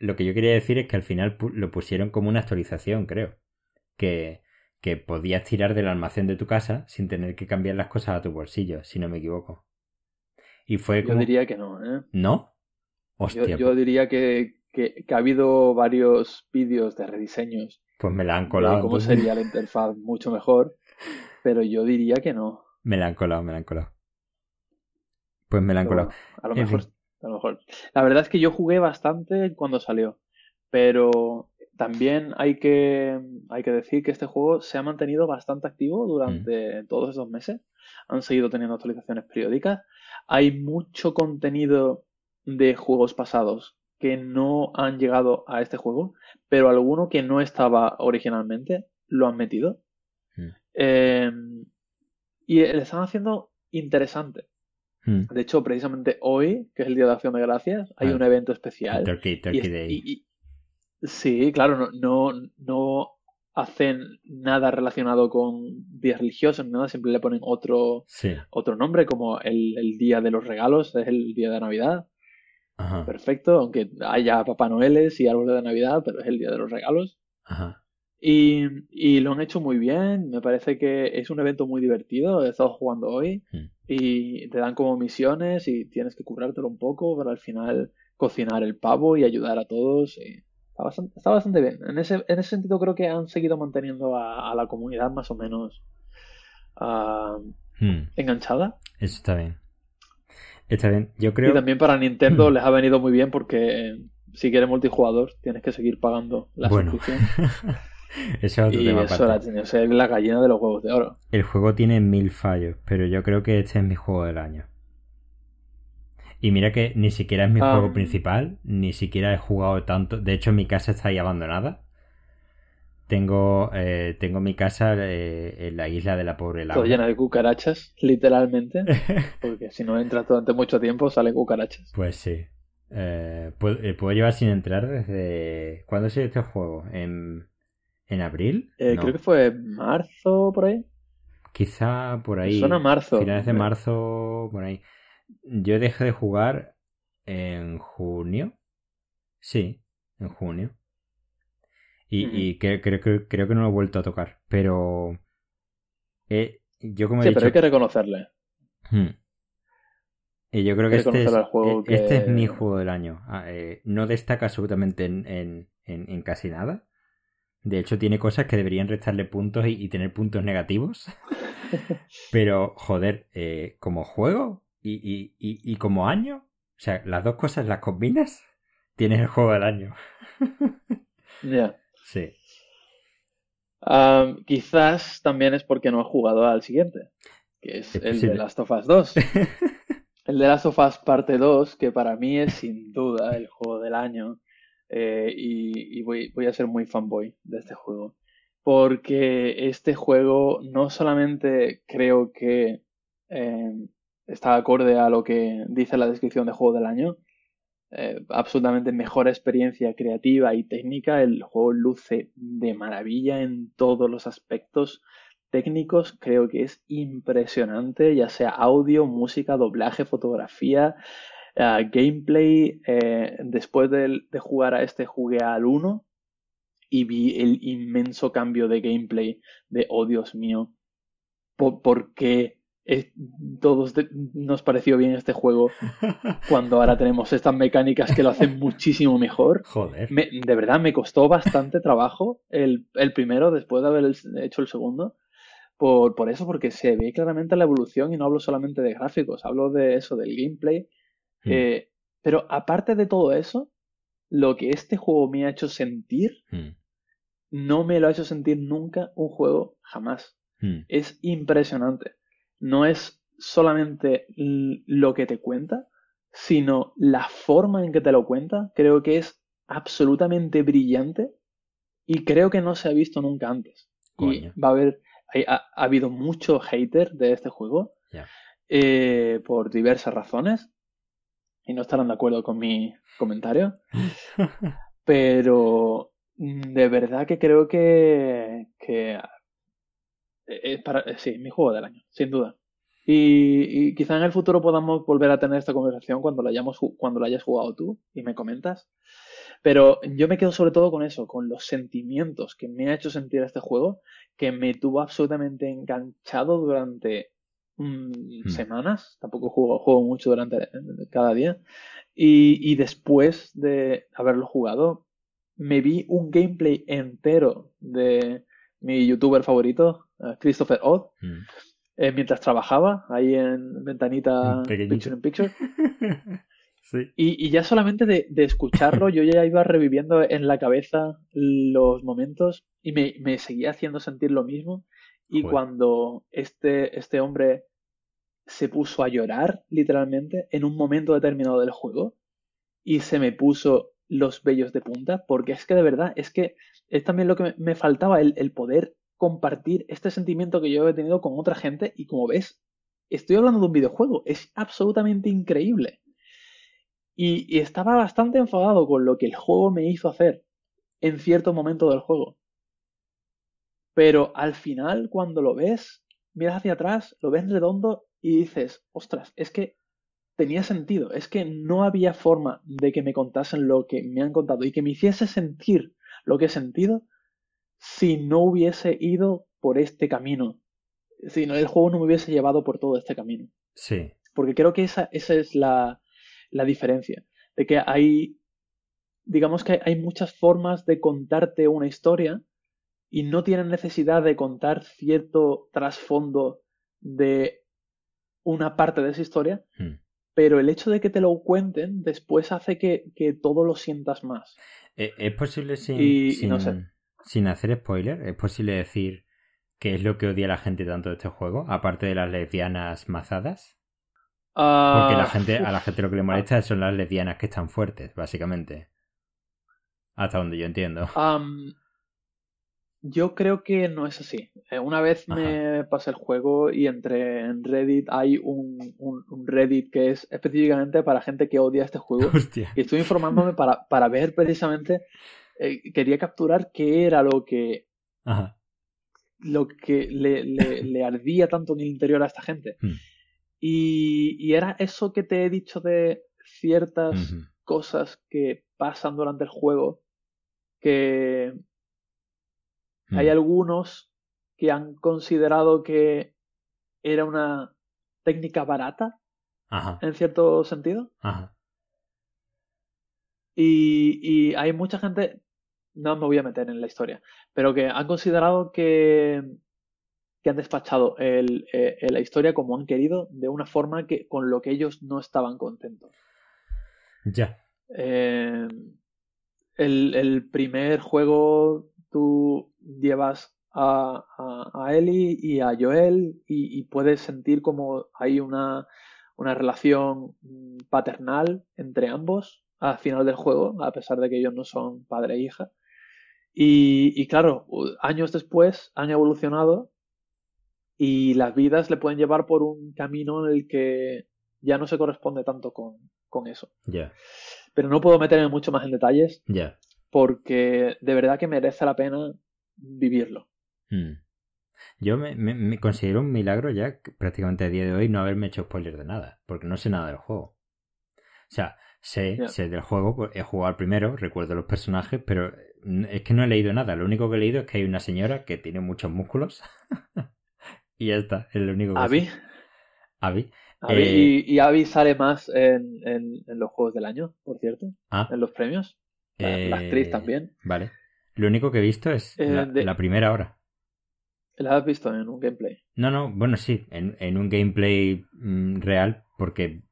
lo, que yo quería decir es que al final lo pusieron como una actualización, creo. Que, que podías tirar del almacén de tu casa sin tener que cambiar las cosas a tu bolsillo, si no me equivoco. Y fue Yo como... diría que no, ¿eh? ¿No? Yo, Hostia, yo pues, diría que, que, que ha habido varios vídeos de rediseños pues me la han de colado cómo entonces. sería la interfaz mucho mejor, pero yo diría que no. Me la han colado, me la han colado. Pues me la han colado. bueno, a lo En mejor, fin. a lo mejor. La verdad es que yo jugué bastante cuando salió, pero también hay que, hay que decir que este juego se ha mantenido bastante activo Mm. durante todos esos meses. Han seguido teniendo actualizaciones periódicas. Hay mucho contenido de juegos pasados que no han llegado a este juego, pero alguno que no estaba originalmente lo han metido. Mm. Eh, y le están haciendo interesante. Mm. De hecho, precisamente hoy, que es el Día de Acción de Gracias, hay Ah, un evento especial. Turkey, Turkey Day. y- y- sí, claro, no, no, no hacen nada relacionado con días religiosos, ni nada, siempre le ponen otro, Sí. otro nombre, como el, el Día de los Regalos, es el Día de Navidad. Ajá. Perfecto, aunque haya Papá Noeles y árboles de Navidad, pero es el Día de los Regalos. Ajá. Y, y lo han hecho muy bien, me parece que es un evento muy divertido, he estado jugando hoy Mm. y te dan como misiones y tienes que currártelo un poco para al final cocinar el pavo y ayudar a todos. y está, bastante, está bastante bien. En ese, en ese sentido creo que han seguido manteniendo a, a la comunidad más o menos Mm. enganchada. Eso está bien. Está bien. Yo Y creo... también para Nintendo les ha venido muy bien porque si quieres multijugador tienes que seguir pagando la Bueno. suscripción. Eso es otro Y tema eso la ser la gallina de los huevos de oro. El juego tiene mil fallos, pero yo creo que este es mi juego del año. Y mira que ni siquiera es mi Ah. juego principal, ni siquiera he jugado tanto. De hecho, mi casa está ahí abandonada. Tengo, eh, tengo mi casa eh, en la isla de la pobre Todo llena Laura. de cucarachas, literalmente. Porque si no entras durante mucho tiempo salen cucarachas. Pues sí. Eh, ¿puedo, eh, puedo llevar sin entrar desde... ¿Cuándo salió este juego? ¿En, en abril? Eh, No. Creo que fue marzo por ahí. Quizá por ahí. suena a marzo. Finales de marzo, por ahí. Yo dejé de jugar en junio. Sí, en junio. Y, y creo, creo, creo, creo que no lo he vuelto a tocar. Pero eh, yo como he Sí, dicho... pero hay que reconocerle. Hmm. Y yo creo que este es, eh, este es mi juego del año. Ah, eh, no destaca absolutamente en, en- en- en casi nada. De hecho, tiene cosas que deberían restarle puntos y, y tener puntos negativos. Pero, joder, eh, como juego y, y- y- y como año, o sea, las dos cosas las combinas, tienes el juego del año. Ya. Sí. Quizás también es porque no he jugado al siguiente, que es Es el de. Last of Us 2. El de Last of Us parte 2, que para mí es sin duda el juego del año. eh, y y voy, voy a ser muy fanboy de este juego. Porque este juego no solamente creo que eh, está acorde a lo que dice la descripción de juego del año, eh, absolutamente mejor experiencia creativa y técnica. El juego luce de maravilla en todos los aspectos técnicos. Creo que es impresionante, ya sea audio, música, doblaje, fotografía, eh, gameplay. Eh, después de, jugar a este, jugué al 1 y vi el inmenso cambio de gameplay de, oh Dios mío, ¿por, por qué todos de- nos pareció bien este juego cuando ahora tenemos estas mecánicas que lo hacen muchísimo mejor. Joder. Me- de verdad, me costó bastante trabajo el, el primero después de haber hecho el segundo, por, por eso, porque se ve claramente la evolución y no hablo solamente de gráficos, hablo de eso, del gameplay. Mm. Eh, pero aparte de todo eso, lo que este juego me ha hecho sentir, Mm, no me lo ha hecho sentir nunca un juego jamás. mm, Es impresionante. No es solamente lo que te cuenta, sino la forma en que te lo cuenta. Creo que es absolutamente brillante y creo que no se ha visto nunca antes. Y va a haber, ha, ha habido mucho hater de este juego eh, por diversas razones y no estarán de acuerdo con mi comentario, pero mm, de verdad que creo que, que es para, eh, sí, mi juego del año, sin duda. Y, y quizá en el futuro podamos volver a tener esta conversación cuando la, hayamos, cuando la hayas jugado tú y me comentas. Pero yo me quedo sobre todo con eso, con los sentimientos que me ha hecho sentir este juego, que me tuvo absolutamente enganchado durante mm, Hmm. semanas. Tampoco juego, juego mucho durante cada día. Y, y después de haberlo jugado, me vi un gameplay entero de mi youtuber favorito, eh, Christopher Odd, Mm. eh, mientras trabajaba ahí en ventanita. Picture in Picture. sí. Y, y ya solamente de, de escucharlo, yo ya iba reviviendo en la cabeza los momentos y me, me seguía haciendo sentir lo mismo. Y Joder. cuando este, este hombre se puso a llorar, literalmente, en un momento determinado del juego, y se me puso los vellos de punta, porque es que de verdad, es que es también lo que me, me faltaba, el, el poder compartir este sentimiento que yo he tenido con otra gente, y como ves, estoy hablando de un videojuego, es absolutamente increíble. Y, estaba bastante enfadado con lo que el juego me hizo hacer en cierto momento del juego. Pero al final, cuando lo ves, miras hacia atrás, lo ves redondo y dices, ostras, es que tenía sentido, es que no había forma de que me contasen lo que me han contado y que me hiciese sentir lo que he sentido si no hubiese ido por este camino, si no, el juego no me hubiese llevado por todo este camino. Sí. Porque creo que esa, esa es la, la diferencia. De que hay, digamos que hay muchas formas de contarte una historia y no tienen necesidad de contar cierto trasfondo de una parte de esa historia, Mm. pero el hecho de que te lo cuenten después hace que, que todo lo sientas más. Eh, ¿Es posible sin, Y- y sin, no sé. Sin hacer spoiler? ¿Es posible decir qué es lo que odia la gente tanto de este juego? Aparte de las lesbianas mazadas. Porque la Ah, gente, a la gente lo que le molesta son las lesbianas que están fuertes, básicamente. Hasta donde yo entiendo. Yo creo que no es así. Eh, una vez me pasé el juego y entré en Reddit. Hay un, un- un Reddit que es específicamente para gente que odia este juego. Hostia. Y estuve informándome para, para ver precisamente. Eh, quería capturar qué era lo que, Ajá. lo que le, le- le ardía tanto en el interior a esta gente. Hmm. Y, y era eso que te he dicho de ciertas cosas que pasan durante el juego que Mm. hay algunos que han considerado que era una técnica barata Ajá. en cierto sentido Ajá. y, y hay mucha gente no me voy a meter en la historia pero que han considerado que que han despachado el- eh, la historia como han querido de una forma que con lo que ellos no estaban contentos Ya. Eh, el, el primer juego tú llevas a, a, a Ellie y a Joel y, y puedes sentir como hay una, una relación mm, paternal entre ambos al final del juego, a pesar de que ellos no son padre e hija. Y, y claro, años después han evolucionado y las vidas le pueden llevar por un camino en el que ya no se corresponde tanto con, con eso. Ya. Pero no puedo meterme mucho más en detalles Ya. porque de verdad que merece la pena vivirlo. Mm. Yo me, me- me considero un milagro ya prácticamente a día de hoy no haberme hecho spoiler de nada, porque no sé nada del juego. O sea, sé, sé del juego, pues, he jugado al primero, recuerdo los personajes, pero es que no he leído nada. Lo único que he leído es que hay una señora que tiene muchos músculos. y ya está, es lo único que. Abby. Abby, Eh, y, y Abby sale más en, en, en los juegos del año, por cierto, Ah, en los premios. La, la eh, actriz también. Vale. Lo único que he visto es Eh, la, de- la primera hora. ¿La has visto en un gameplay? No, no, bueno, sí, en, en un gameplay mm, real, porque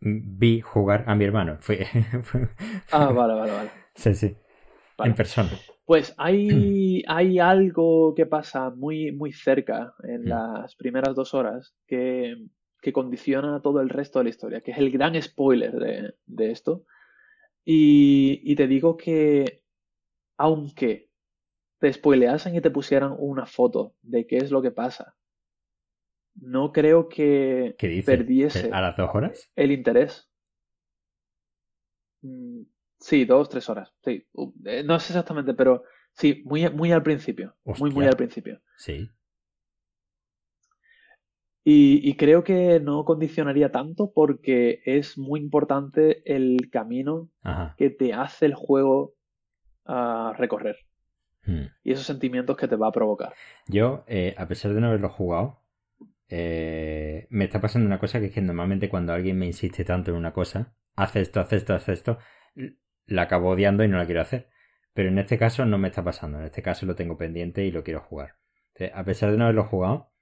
vi jugar a mi hermano. Fue- Ah, vale, vale, vale. sí, sí, Vale. en persona. Pues hay, hay algo que pasa muy, muy cerca en Mm. las primeras dos horas que, que condiciona todo el resto de la historia, que es el gran spoiler de, de esto. Y, y te digo que aunque te spoileasen y te pusieran una foto de qué es lo que pasa, no creo que perdiese ¿A las dos horas? el interés. Sí, dos, tres horas. Sí, Uh, eh, no sé exactamente, pero sí, muy, muy al principio. Muy, muy al principio. Sí. Y, y creo que no condicionaría tanto porque es muy importante el camino Ajá. que te hace el juego a recorrer Hmm. y esos sentimientos que te va a provocar. Yo, eh, a pesar de no haberlo jugado, eh, me está pasando una cosa que es que normalmente cuando alguien me insiste tanto en una cosa, hace esto, hace esto, hace esto, la acabo odiando y no la quiero hacer. Pero en este caso no me está pasando. En este caso lo tengo pendiente y lo quiero jugar. A pesar de no haberlo jugado,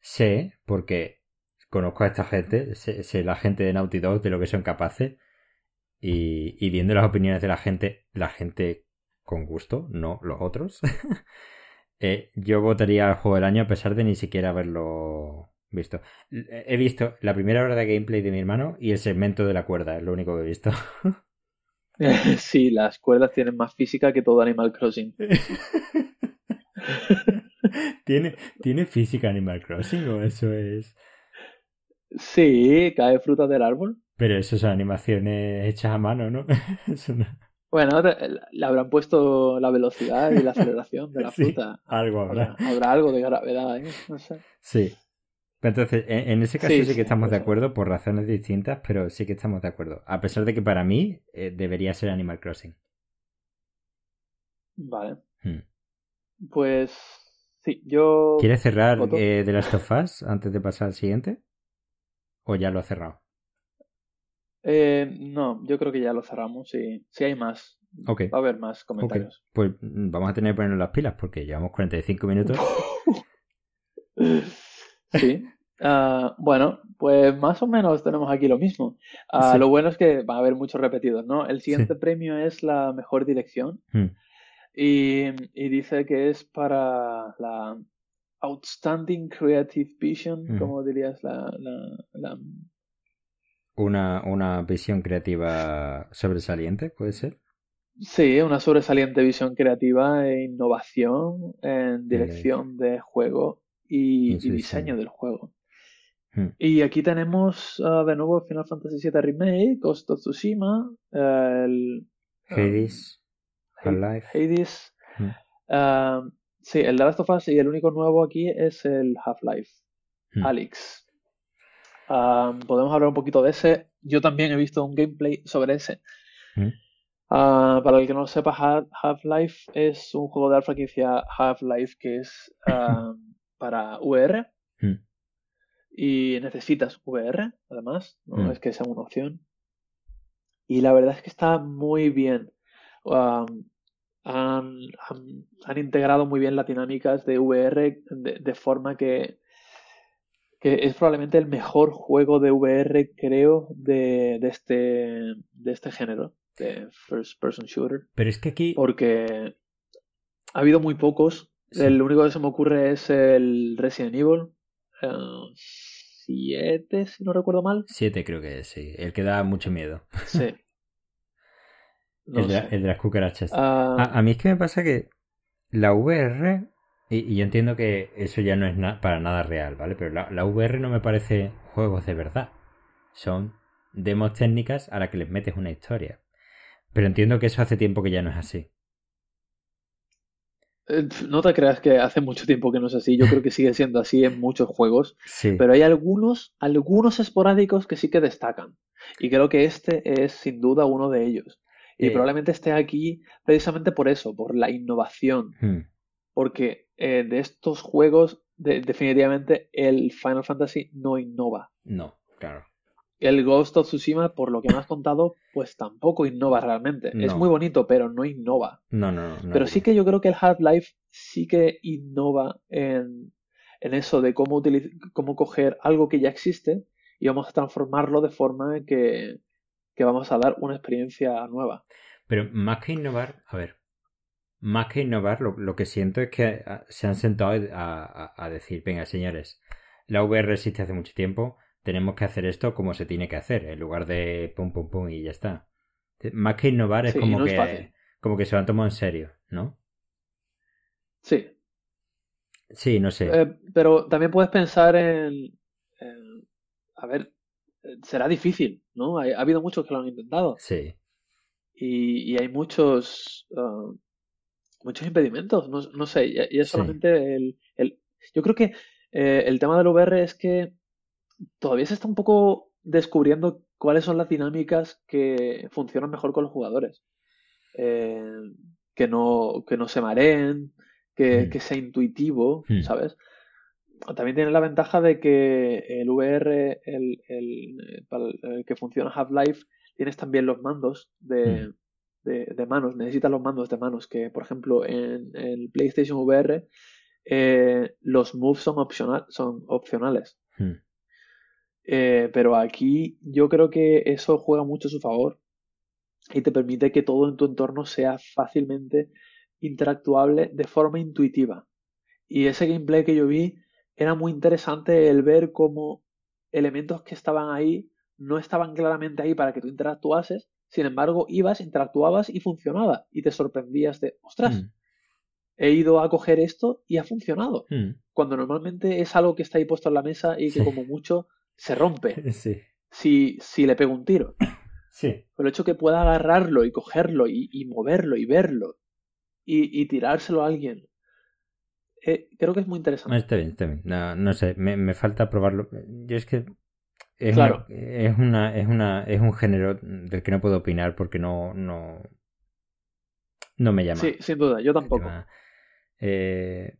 sé, porque conozco a esta gente, sé, sé la gente de Naughty Dog, de lo que son capaces, y, y viendo las opiniones de la gente, la gente con gusto, no los otros, eh, yo votaría al juego del año a pesar de ni siquiera haberlo visto. L- He visto la primera hora de gameplay de mi hermano y el segmento de la cuerda, es lo único que he visto. Sí, las cuerdas tienen más física que todo Animal Crossing. ¿Tiene, ¿Tiene física Animal Crossing o eso es...? Sí, cae fruta del árbol. Pero eso son animaciones hechas a mano, ¿no? Eso no- Bueno, le habrán puesto la velocidad y la aceleración de la Sí, fruta. algo Habrá, habrá. habrá algo de gravedad, ¿eh? No sé. Sí. Entonces, en, ese caso Sí, que estamos de acuerdo por razones distintas, pero sí que estamos de acuerdo. A pesar de que para mí eh, debería ser Animal Crossing. Vale. Hmm. Pues sí, yo ¿Quieres cerrar eh, The Last of Us antes de pasar al siguiente? ¿O ya lo has cerrado? Eh, no, yo creo que ya lo cerramos. Sí, sí hay más. Ok. Va a haber más comentarios. Pues mm, vamos a tener que ponernos las pilas porque llevamos 45 minutos. Sí. Ah, bueno, pues más o menos tenemos aquí lo mismo. Ah, Sí. Lo bueno es que va a haber muchos repetidos, ¿no? El siguiente premio es la mejor dirección Hmm. y, y dice que es para la Outstanding Creative Vision, Ujú. como dirías, la, la, la- Una, una visión creativa sobresaliente, ¿puede ser? Sí, una sobresaliente visión creativa e innovación en dirección de juego y, diseño. del juego. Hmm. Y aquí tenemos ah, de nuevo Final Fantasy VII Remake, Ghost of Tsushima, eh, el Hades, um, Half-Life. Hades. Hmm. ah, sí, el The Last of Us y el único nuevo aquí es el Half-Life, Hmm. Alyx. Ah, podemos hablar un poquito de ese. Yo también he visto un gameplay sobre ese. Ah, para el que no lo sepa, Ha- Half-Life es un juego de alfa que decía Half-Life que es ah, para VR Hmm. y necesitas VR además, no Hmm. es que sea una opción. Y la verdad es que está muy bien. Um, han, han- han integrado muy bien las dinámicas de VR de, de forma que, que es probablemente el mejor juego de VR, creo, de, de este, de este género, de First Person Shooter. Pero es que aquí... Porque ha habido muy pocos. Sí. El único que se me ocurre es el Resident Evil 7, si no recuerdo mal. Siete creo que es, sí. El que da mucho miedo. Sí. No el, de, el de las cucarachas. Ah, A, a mí es que me pasa que la VR, y, y yo entiendo que eso ya no es na- para nada real, ¿vale? Pero la, la VR no me parece juegos de verdad. Son demos técnicas a las que les metes una historia. Pero entiendo que eso hace tiempo que ya no es así. Eh, no te creas que hace mucho tiempo que no es así. Yo creo que sigue siendo así en muchos juegos. Sí. Pero hay algunos, algunos esporádicos que sí que destacan. Y creo que este es sin duda uno de ellos. Y Eh. probablemente esté aquí precisamente por eso, por la innovación. Hmm. Porque eh, de estos juegos, de- definitivamente el Final Fantasy no innova. No, claro. El Ghost of Tsushima, por lo que me has contado, pues tampoco innova realmente. Es muy bonito, pero no innova. No, no, no. pero sí que yo creo que el Half-Life sí que innova en, eso de cómo, cómo coger algo que ya existe y vamos a transformarlo de forma que, que vamos a dar una experiencia nueva. Pero más que innovar, a ver, más que innovar, lo, que siento es que ah, se han sentado a, a, decir, venga, señores, la VR existe hace mucho tiempo, tenemos que hacer esto como se tiene que hacer, en lugar de pum pum pum y ya está. Más que innovar es como que como que se lo han tomado en serio, ¿no? Sí. Sí, no sé. Eh, pero también puedes pensar en, a ver, será difícil, ¿no? Ha, habido muchos que lo han intentado. Sí. Y, hay muchos uh, muchos impedimentos, no, sé, y, es solamente el, el, Yo creo que eh, el tema del VR es que todavía se está un poco descubriendo cuáles son las dinámicas que funcionan mejor con los jugadores. Eh, que, no, que no se mareen, que, mm. sea intuitivo, mm. ¿sabes? También tiene la ventaja de que el VR, el, el, que funciona Half-Life, tienes también los mandos de, mm. de, manos, necesitas los mandos de manos, que por ejemplo en el PlayStation VR eh, los moves son, opcional, son opcionales. Eh, pero aquí yo creo que eso juega mucho a su favor y te permite que todo en tu entorno sea fácilmente interactuable de forma intuitiva. Y ese gameplay que yo vi era muy interesante el ver cómo elementos que estaban ahí no estaban claramente ahí para que tú interactuases, sin embargo ibas, interactuabas y funcionaba y te sorprendías de, ostras, mm. he ido a coger esto y ha funcionado. Mm. Cuando normalmente es algo que está ahí puesto en la mesa y que como mucho se rompe sí. si, si le pego un tiro. Sí. Pero el hecho que pueda agarrarlo y cogerlo y, moverlo y verlo y, tirárselo a alguien, eh, creo que es muy interesante. Está bien, está bien. No, sé, me, falta probarlo. Yo es que es, claro. es, una, es, una, es un género del que no puedo opinar porque no, no, no me llama. Sí, sin duda, yo tampoco. Eh,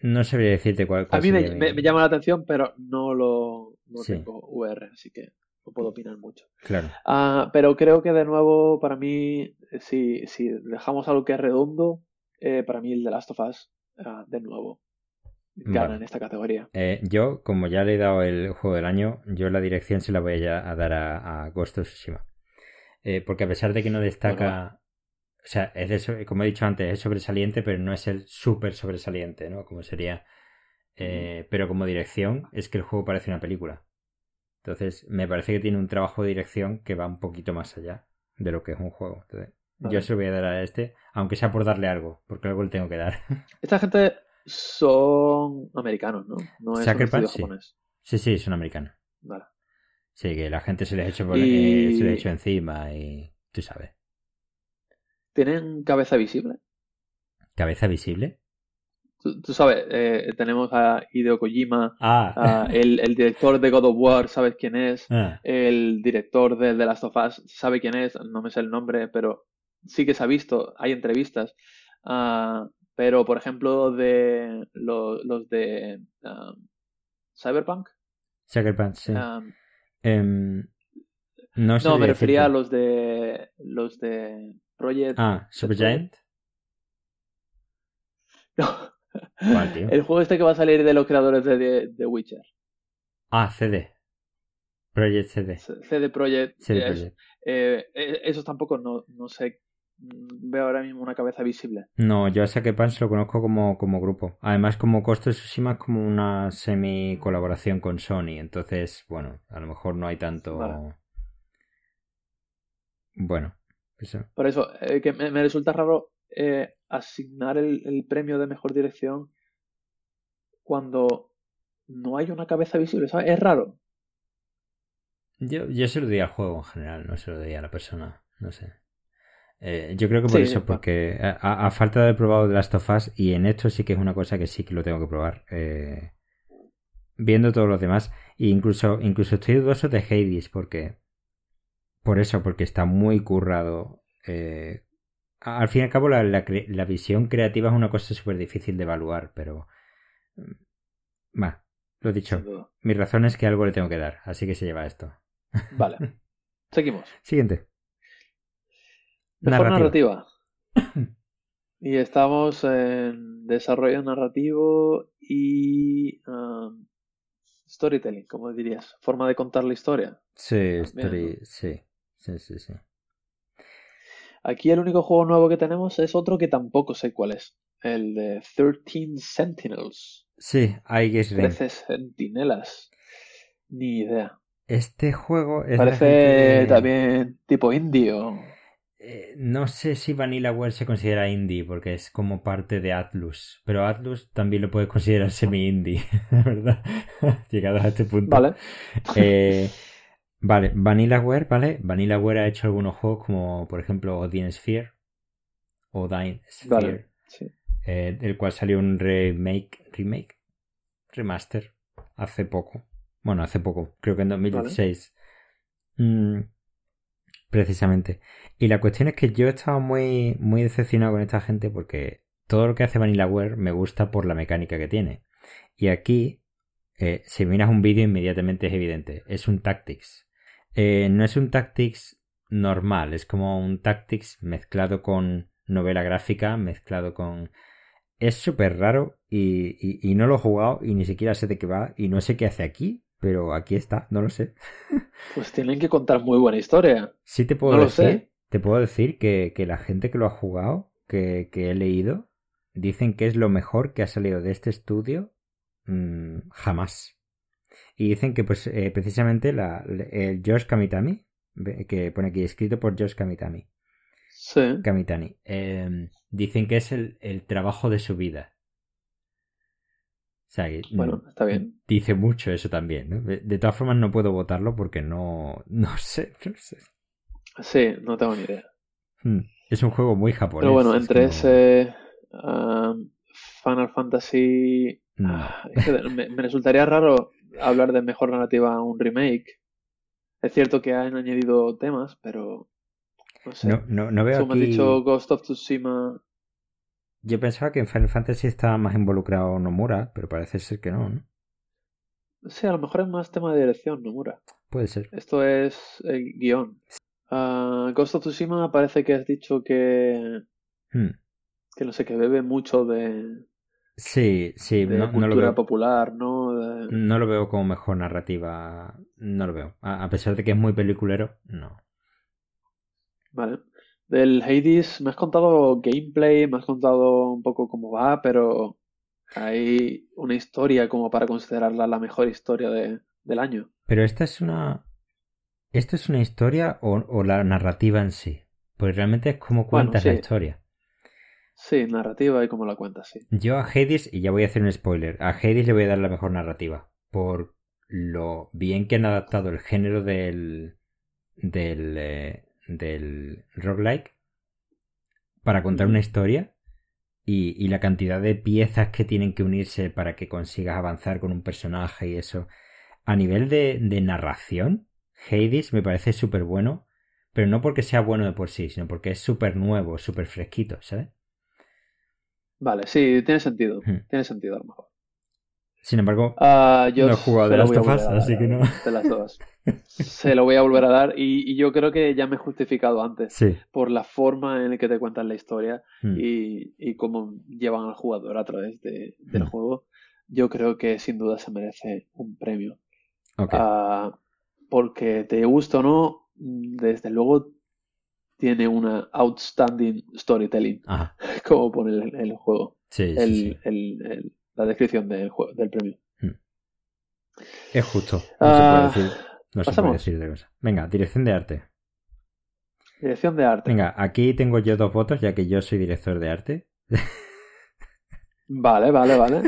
no sabría decirte cuál. a mí me, llama la atención, pero no lo no tengo VR, así que no puedo opinar mucho. Claro. Ah, pero creo que de nuevo, para mí, si, si dejamos algo que es redondo, eh, para mí el de Last of Us, ah, de nuevo, gana en esta categoría. Eh, yo, como ya le he dado el juego del año, yo la dirección se la voy a, dar a, a Ghost of Tsushima. Eh, porque a pesar de que no destaca o sea, es de, como he dicho antes, es sobresaliente, pero no es el súper sobresaliente, ¿no? Como sería. Eh, pero como dirección, es que el juego parece una película. Entonces, me parece que tiene un trabajo de dirección que va un poquito más allá de lo que es un juego. Entonces, yo se lo voy a dar a este, aunque sea por darle algo, porque algo le tengo que dar. Esta gente son americanos, ¿no? No es sí. japonés. Sí, sí, son americanos. Vale. Sí, que la gente se les ha hecho, por, eh, se les ha hecho encima y tú sabes. ¿Tienen cabeza visible? ¿Cabeza visible? Tú, sabes, eh, tenemos a Hideo Kojima, ah. el, director de God of War, ¿sabes quién es? Ah. El director de The Last of Us, ¿sabe quién es? No me sé el nombre, pero sí que se ha visto, hay entrevistas. Ah, pero, por ejemplo, de los, de Cyberpunk. Cyberpunk, sí. Em, no, no me refería a los de los de Project. Ah, Supergiant. No. El juego este que va a salir de los creadores de The Witcher. Ah, CD. Project CD. CD Project. CD Project. Eh, eh, esos tampoco no, no sé. Mm, veo ahora mismo una cabeza visible. No, yo a Sake Pants lo conozco como, como grupo. Además, como Costo Tsushima es como una semi colaboración con Sony. Entonces, bueno, a lo mejor no hay tanto. Bueno, por eso, eh, que me, resulta raro eh, asignar el, premio de mejor dirección cuando no hay una cabeza visible, ¿sabes? Es raro. Yo, yo se lo di al juego en general, no se lo di a la persona, no sé. Eh, yo creo que por eso, porque a, falta de haber probado The Last of Us, y en esto sí que es una cosa que sí que lo tengo que probar. viendo todos los demás, e incluso, incluso estoy dudoso de Hades, porque por eso, porque está muy currado. Eh, al fin y al cabo, la, la, visión creativa es una cosa súper difícil de evaluar, pero. Va, mm, lo dicho. Mi razón es que algo le tengo que dar, así que se lleva esto. Vale. Seguimos. Siguiente. Mejor Narrativa. narrativa. Y estamos en desarrollo narrativo y um, storytelling, como dirías. Forma de contar la historia. Sí, También, story- sí, sí, sí, sí. Aquí el único juego nuevo que tenemos es otro que tampoco sé cuál es. El de 13 Sentinels. Sí, Guess Ring. 13 Centinelas. Ni idea. Este juego es Parece de- también tipo indio. Eh, no sé si Vanillaware se considera indie porque es como parte de Atlus, pero Atlus también lo puedes considerar semi-indie, ¿verdad? Llegados a este punto. Vale. Eh, vale, Vanillaware, ¿vale? Vanillaware ha hecho algunos juegos como, por ejemplo, Odin Sphere, Odin Sphere, Vale. Sí. eh, del cual salió un remake, remake, remaster, hace poco. Bueno, hace poco, creo que en 2016. Mm, precisamente. Y la cuestión es que yo estaba muy, muy decepcionado con esta gente porque todo lo que hace Vanillaware me gusta por la mecánica que tiene. Y aquí, eh, si miras un vídeo, inmediatamente es evidente. Es un Tactics. Eh, no es un Tactics normal, es como un Tactics mezclado con novela gráfica, mezclado con... Es súper raro y, y- y no lo he jugado y ni siquiera sé de qué va y no sé qué hace aquí, pero aquí está, no lo sé. Pues tienen que contar muy buena historia. Sí te puedo No lo decir, sé. te puedo decir que, que la gente que lo ha jugado, que, que he leído, dicen que es lo mejor que ha salido de este estudio mm, jamás. Y dicen que pues eh, precisamente la, el George Kamitami, que pone aquí escrito por George Kamitami, Sí. Kamitani, eh, dicen que es el, el trabajo de su vida. O sea, Bueno, está bien. Dice mucho eso también, ¿no? De, de todas formas no puedo votarlo porque no, no sé, no sé. Sí, no tengo ni idea. Hmm. Es un juego muy japonés. Pero bueno, es entre como- ese um, Final Fantasy. Mm. ah, es que me, me resultaría raro hablar de mejor narrativa a un remake. Es cierto que han añadido temas, pero. No sé. No, no, no veo has aquí... dicho Ghost of Tsushima. Yo pensaba que en Final Fantasy estaba más involucrado Nomura, pero parece ser que no, ¿no? Sí, a lo mejor es más tema de dirección, Nomura. Puede ser. Esto es el guion. Ah, Ghost of Tsushima parece que has dicho que. Hmm. Que no sé, que bebe mucho de, Sí, sí, de no, no lo cultura veo. popular, ¿no? De- No lo veo como mejor narrativa. No lo veo. A, a pesar de que es muy peliculero, no. Vale. Del Hades me has contado gameplay, me has contado un poco cómo va, pero hay una historia como para considerarla la mejor historia de- del año. Pero esta es una. ¿Esto es una historia o, o la narrativa en sí? Porque realmente es como Bueno, cuentas la historia. Sí, narrativa y cómo la cuentas, sí. Yo a Hades, y ya voy a hacer un spoiler, a Hades le voy a dar la mejor narrativa. Por lo bien que han adaptado el género del. del. eh, del roguelike para contar una historia y, y la cantidad de piezas que tienen que unirse para que consigas avanzar con un personaje y eso. A nivel de, de narración, Hades me parece súper bueno, pero no porque sea bueno de por sí, sino porque es súper nuevo, súper fresquito, ¿sabes? Vale, sí, tiene sentido. Hmm. Tiene sentido a lo mejor. Sin embargo, Ah, yo No he jugado de a dar así que no. De las dos. Se lo voy a volver a dar y, y yo creo que ya me he justificado antes sí. por la forma en la que te cuentan la historia Mm. y, y cómo llevan al jugador a través de- del Mm. juego. Yo creo que sin duda se merece un premio. Ah, porque te gusta o no, desde luego tiene una outstanding storytelling, Ajá. Como pone el, el juego, Sí, sí, el, sí. el- el- la descripción del, juego, del premio. Es justo. No Ah, se puede decir. No se puede decir de cosa. Venga, dirección de arte. Dirección de arte. Venga, aquí tengo yo dos votos, ya que yo soy director de arte. Vale, vale, vale.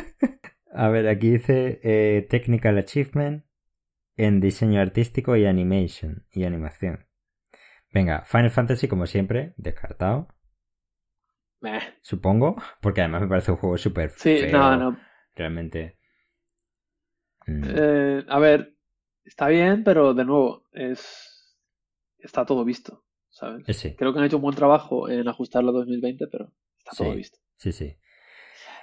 A ver, aquí dice eh, Technical Achievement en diseño artístico y animation y animación. Venga, Final Fantasy como siempre, descartado, Meh. supongo, porque además me parece un juego súper Sí, feo. no, no. Realmente. Mm, Eh, a ver, está bien, pero de nuevo, es está todo visto, ¿sabes? eh, sí, Creo que han hecho un buen trabajo en ajustarlo a 2020, pero está todo Sí. visto. sí, sí.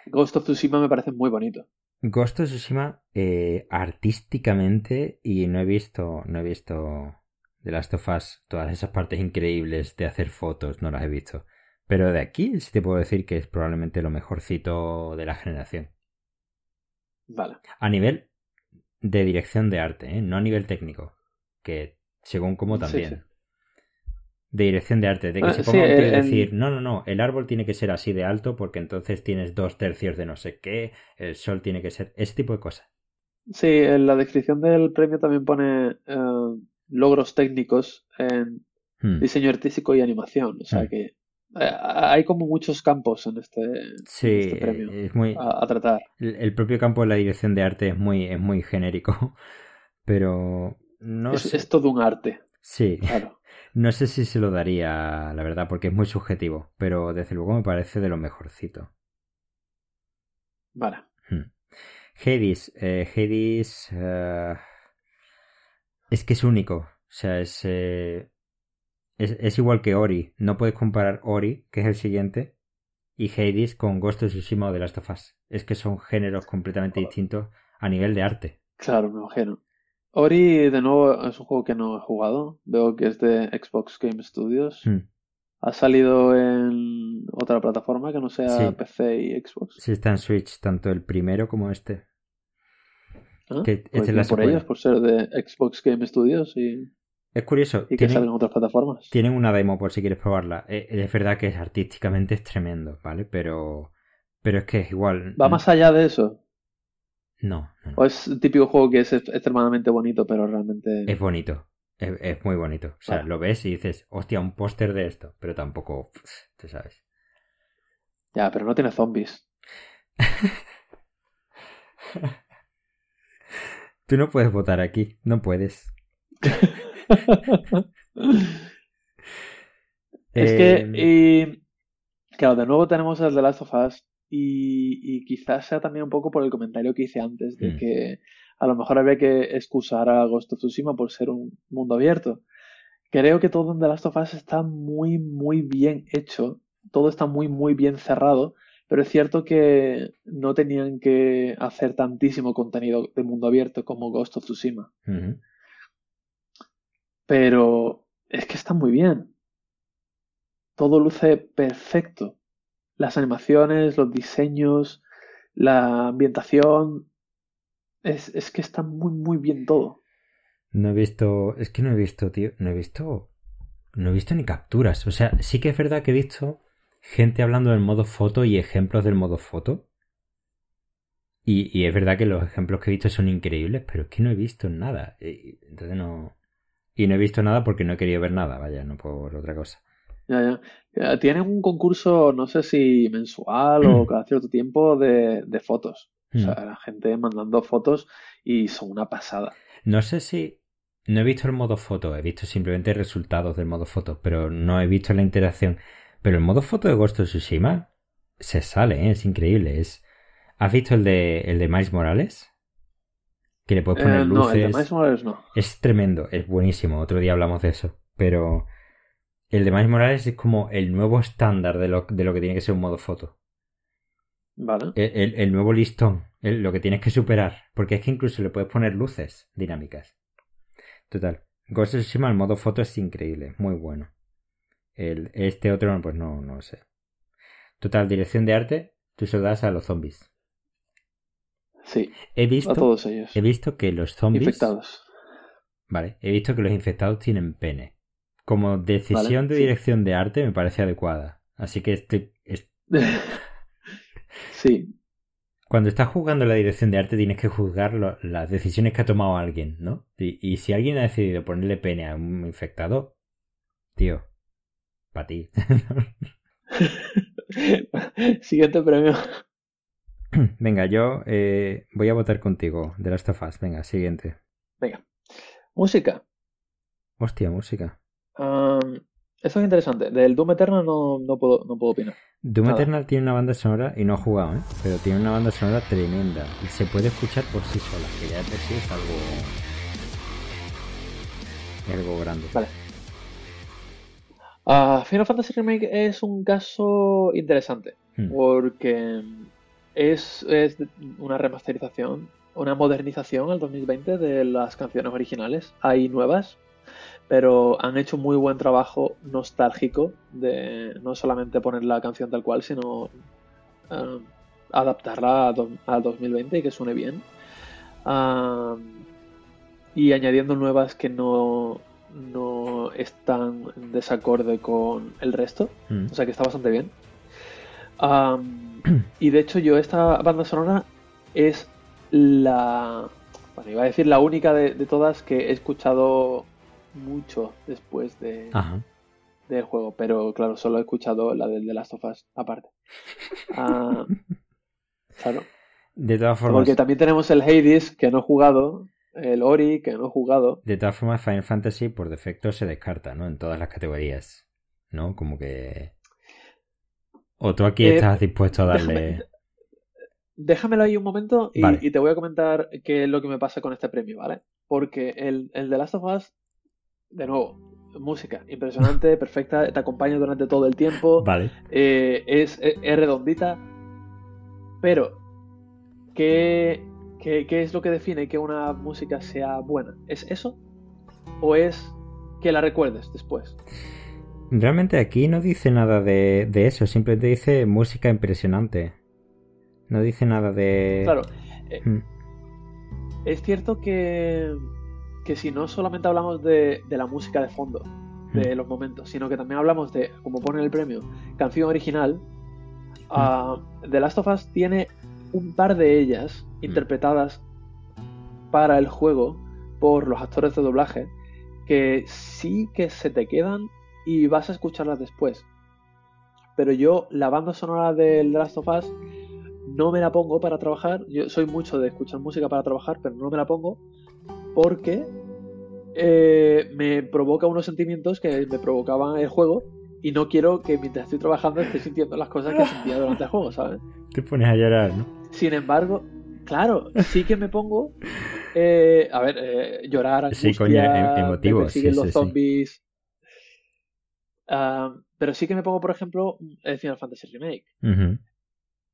Ghost of Tsushima me parece muy bonito. Ghost of Tsushima eh, artísticamente y no he visto no he visto The Last of Us todas esas partes increíbles de hacer fotos no las he visto pero de aquí sí te puedo decir que es probablemente lo mejorcito de la generación Vale. a nivel de dirección de arte ¿eh? no a nivel técnico que según como también Sí, sí. de dirección de arte, de que Ah, se sí, ponga un tío y en- decir, no, no, no, el árbol tiene que ser así de alto porque entonces tienes dos tercios de no sé qué, el sol tiene que ser, ese tipo de cosas. Sí, en la descripción del premio también pone eh, logros técnicos en Hmm. diseño artístico y animación. O sea Mm. que hay como muchos campos en este, en Sí, este premio es muy, a, a tratar. el, el propio campo de la dirección de arte es muy, es muy genérico, pero no es, sé, es todo un arte, sí, claro. no sé si se lo daría, la verdad, porque es muy subjetivo, pero desde luego me parece de lo mejorcito. Vale. Hmm. Hades, eh, Hades eh, es que es único, o sea, es, eh, es, es igual que Ori, no puedes comparar Ori, que es el siguiente, y Hades con Ghost of Tsushima o The Last of Us. Es que son géneros completamente distintos a nivel de arte. Claro, me imagino. Ori, de nuevo, es un juego que no he jugado. Veo que es de Xbox Game Studios. Hmm. ¿Ha salido en otra plataforma que no sea Sí. PC y Xbox? Sí está en Switch, tanto el primero como este. ¿Ah? Que Pues esta es la bien por ellos, por ser de Xbox Game Studios y, Es curioso, y que tienen, salen otras plataformas. tienen una demo por si quieres probarla. Eh, Es verdad que es artísticamente es tremendo, ¿vale? Pero, pero es que es igual. ¿Va más allá de eso? No, no, no. ¿O es el típico juego que es extremadamente bonito, pero realmente... Es bonito. Es, es muy bonito. O sea, Vale. lo ves y dices, hostia, un póster de esto. Pero tampoco, tú sabes. Ya, pero no tiene zombies. Tú no puedes votar aquí. No puedes. Es que, y, claro, de nuevo tenemos el The Last of Us y, y quizás sea también un poco por el comentario que hice antes de Mm. que a lo mejor había que excusar a Ghost of Tsushima por ser un mundo abierto. Creo que todo en The Last of Us está muy, muy bien hecho, todo está muy, muy bien cerrado, pero es cierto que no tenían que hacer tantísimo contenido de mundo abierto como Ghost of Tsushima. Pero es que está muy bien. Todo luce perfecto. Las animaciones, los diseños, la ambientación. Es, es que está muy, muy bien todo. No he visto. Es que no he visto, tío. No he visto. No he visto ni capturas. O sea, sí que es verdad que he visto gente hablando del modo foto y ejemplos del modo foto. Y, y es verdad que los ejemplos que he visto son increíbles, pero es que no he visto nada. Y- Entonces no. Y no he visto nada porque no he querido ver nada, vaya, no por otra cosa. Ya, ya. Eh, Tienen un concurso, no sé si mensual o cada cierto tiempo, de, de fotos. O sea, Mm. la gente mandando fotos y son una pasada. No sé si. No he visto el modo foto, he visto simplemente resultados del modo foto, pero no he visto la interacción. Pero el modo foto de Ghost of Tsushima se sale, ¿eh? es increíble. Es... ¿Has visto el de, el de Miles Morales? Que le puedes poner Eh, no, el de luces. Miles Morales no. Es tremendo, es buenísimo. Otro día hablamos de eso. Pero el de Miles Morales es como el nuevo estándar de lo, de lo que tiene que ser un modo foto. Vale. El, el- el nuevo listón, el- lo que tienes que superar. Porque es que incluso le puedes poner luces dinámicas. Total. Ghost of Tsushima, el modo foto es increíble, muy bueno. El, este otro, pues no, no sé. Total, dirección de arte, tú se lo das a los zombies. Sí, He a visto, todos ellos. he visto que los zombies. Infectados. Vale, he visto que los infectados tienen pene. Como decisión Vale, de sí. dirección de arte me parece adecuada. Así que estoy, es- Sí, cuando estás jugando la dirección de arte tienes que juzgar lo- las decisiones que ha tomado alguien, ¿no? Y, y si alguien ha decidido ponerle pene a un infectado, tío, para ti. Siguiente premio. Venga, yo eh, voy a votar contigo de Last of Us. Venga, siguiente. Venga. Música. Hostia, música. Am, esto es interesante. Del Doom Eternal no, no puedo, no puedo opinar. Doom Nada. Eternal tiene una banda sonora, y no he jugado, ¿eh? Pero tiene una banda sonora tremenda. Y se puede escuchar por sí sola, que ya de por sí es algo... algo grande. Vale. Ah, Final Fantasy Remake es un caso interesante. Hmm. Porque es, es una remasterización, una modernización al 2020 de las canciones originales. Hay nuevas, pero han hecho muy buen trabajo nostálgico de no solamente poner la canción tal cual, sino eh, adaptarla a, 2020 y que suene bien. y añadiendo nuevas que no, no están en desacorde con el resto. Mm. O sea que está bastante bien. Y de hecho yo esta banda sonora es la... Bueno, iba a decir la única de todas que he escuchado mucho después de, del juego, pero claro, solo he escuchado la del The Last of Us aparte. Ah, claro. De todas formas. Porque también tenemos el Hades que no he jugado, el Ori que no he jugado. De todas formas, Final Fantasy por defecto se descarta, ¿no? En todas las categorías, ¿no? Como que. ¿O tú aquí eh, estás dispuesto a darle.? Déjamelo ahí un momento y, te voy a comentar qué es lo que me pasa con este premio, ¿vale? Porque el, el The Last of Us de nuevo, música impresionante, perfecta, te acompaña durante todo el tiempo. Vale. Eh, es, redondita. Pero, ¿qué, ¿qué, es lo que define que una música sea buena? ¿Es eso? ¿O es que la recuerdes después? Realmente aquí no dice nada de, eso, simplemente dice música impresionante. No dice nada de. Claro. Eh, mm. Es cierto que que si no solamente hablamos de, la música de fondo, de hmm. los momentos, sino que también hablamos de, como pone el premio, canción original, uh, The Last of Us tiene un par de ellas hmm. interpretadas para el juego por los actores de doblaje que sí que se te quedan y vas a escucharlas después. Pero yo, la banda sonora del The Last of Us, no me la pongo para trabajar. Yo soy mucho de escuchar música para trabajar, pero no me la pongo porque eh, me provoca unos sentimientos que me provocaban el juego y no quiero que mientras estoy trabajando esté sintiendo las cosas que sentía durante el juego, ¿sabes? Te pones a llorar, ¿no? Sin embargo, claro, sí que me pongo eh, a ver, eh, llorar, angustia, sí, coño, em, los zombies. Ah, pero sí que me pongo, por ejemplo, el Final Fantasy Remake.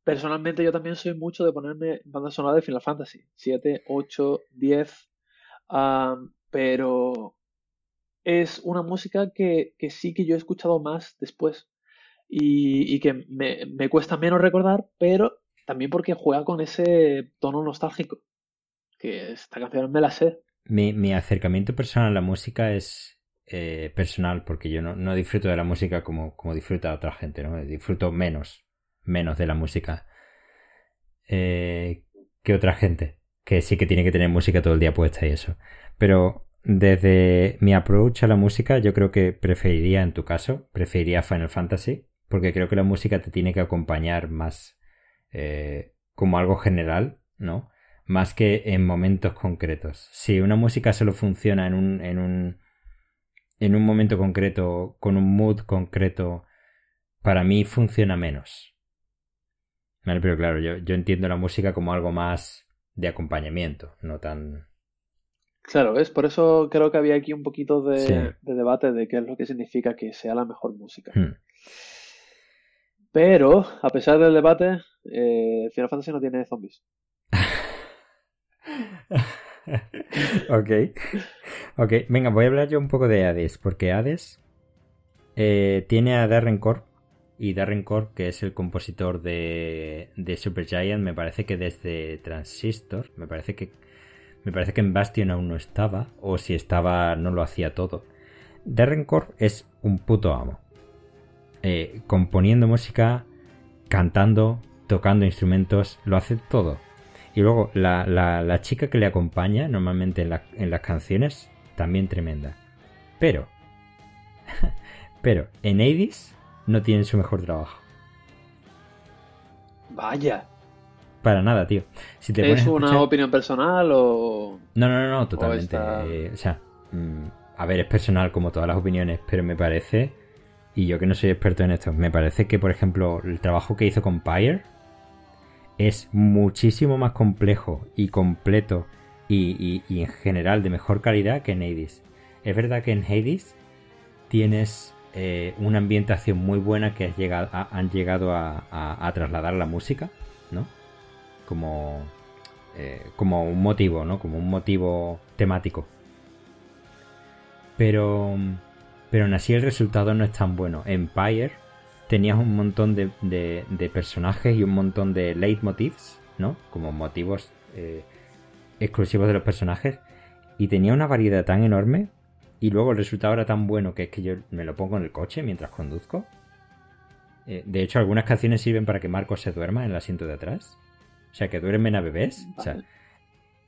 Personalmente yo también soy mucho de ponerme banda sonora de Final Fantasy. 7, 8, 10, pero es una música que, sí que yo he escuchado más después y, que me, cuesta menos recordar, pero también porque juega con ese tono nostálgico, que esta canción me la sé. Mi, acercamiento personal a la música es eh, personal, porque yo no, disfruto de la música como, como disfruta otra gente, ¿no? Disfruto menos, menos de la música eh, que otra gente que sí que tiene que tener música todo el día puesta y eso. Pero desde mi approach a la música, yo creo que preferiría, en tu caso, preferiría Final Fantasy, porque creo que la música te tiene que acompañar más eh, como algo general, ¿no? Más que en momentos concretos. Si una música solo funciona en un, en un, en un momento concreto, con un mood concreto, para mí funciona menos. ¿Vale? Pero claro, yo, yo entiendo la música como algo más de acompañamiento, no tan... Claro, es por eso creo que había aquí un poquito de, debate de qué es lo que significa que sea la mejor música. Hmm. Pero, a pesar del debate, eh, Final Fantasy no tiene zombies. ok. Ok, venga, voy a hablar yo un poco de Hades, porque Hades eh, tiene a Darren Corp y Darren Corp, que es el compositor de, de Supergiant, me parece que desde Transistor, me parece que me parece que en Bastion aún no estaba, o si estaba no lo hacía todo. Darren Corp es un puto amo. Eh, componiendo música, cantando, tocando instrumentos, lo hace todo. Y luego la, la, chica que le acompaña normalmente en, en las canciones, también tremenda. Pero, pero en Hades no tienen su mejor trabajo. Vaya. Para nada, tío. Si te ¿Es una opinión personal o.? No, no, no, totalmente. O, sea, mm, a ver, es personal como todas las opiniones, pero me parece, y yo que no soy experto en esto, me parece que, por ejemplo, el trabajo que hizo con Pyre es muchísimo más complejo y completo y, en general de mejor calidad que en Hades. Es verdad que en Hades tienes eh, una ambientación muy buena que llegado han llegado a, trasladar a la música, ¿no? como, eh, como un motivo, ¿no? Como un motivo temático. Pero, pero aún así el resultado no es tan bueno. Empire tenías un montón de, de, personajes y un montón de leitmotivs, ¿no? Como motivos eh, exclusivos de los personajes. Y tenía una variedad tan enorme. Y luego el resultado era tan bueno que es que yo me lo pongo en el coche mientras conduzco. Eh, de hecho, algunas canciones sirven para que Marcos se duerma en el asiento de atrás. O sea, que duermen a bebés. O sea,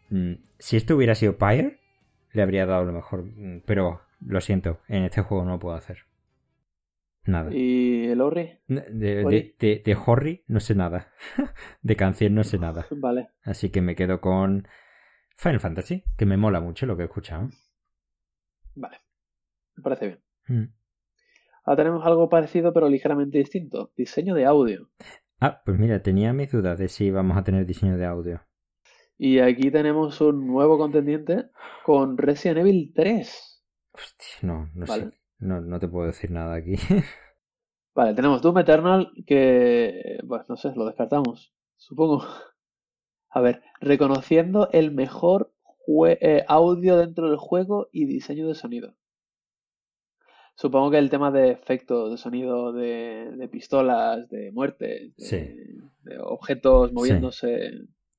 mm, si esto hubiera sido Pyre, le habría dado lo mejor. Pero lo siento, en este juego no lo puedo hacer. Nada. ¿Y el Horry? De, de, de, Horry no sé nada. de canción no sé nada. Vale. Así que me quedo con Final Fantasy, que me mola mucho lo que he escuchado. Vale. Me parece bien. Mm. Ahora tenemos algo parecido pero ligeramente distinto. Diseño de audio. Ah, pues mira, tenía mis dudas de si vamos a tener diseño de audio. Y aquí tenemos un nuevo contendiente con Resident Evil 3. Hostia, no, no sé. No, no te puedo decir nada aquí. vale, tenemos Doom Eternal que, pues no sé, lo descartamos. Supongo. A ver, reconociendo el mejor eh, audio dentro del juego y diseño de sonido. Supongo que el tema de efectos de sonido de, pistolas, de muertes, de, objetos moviéndose.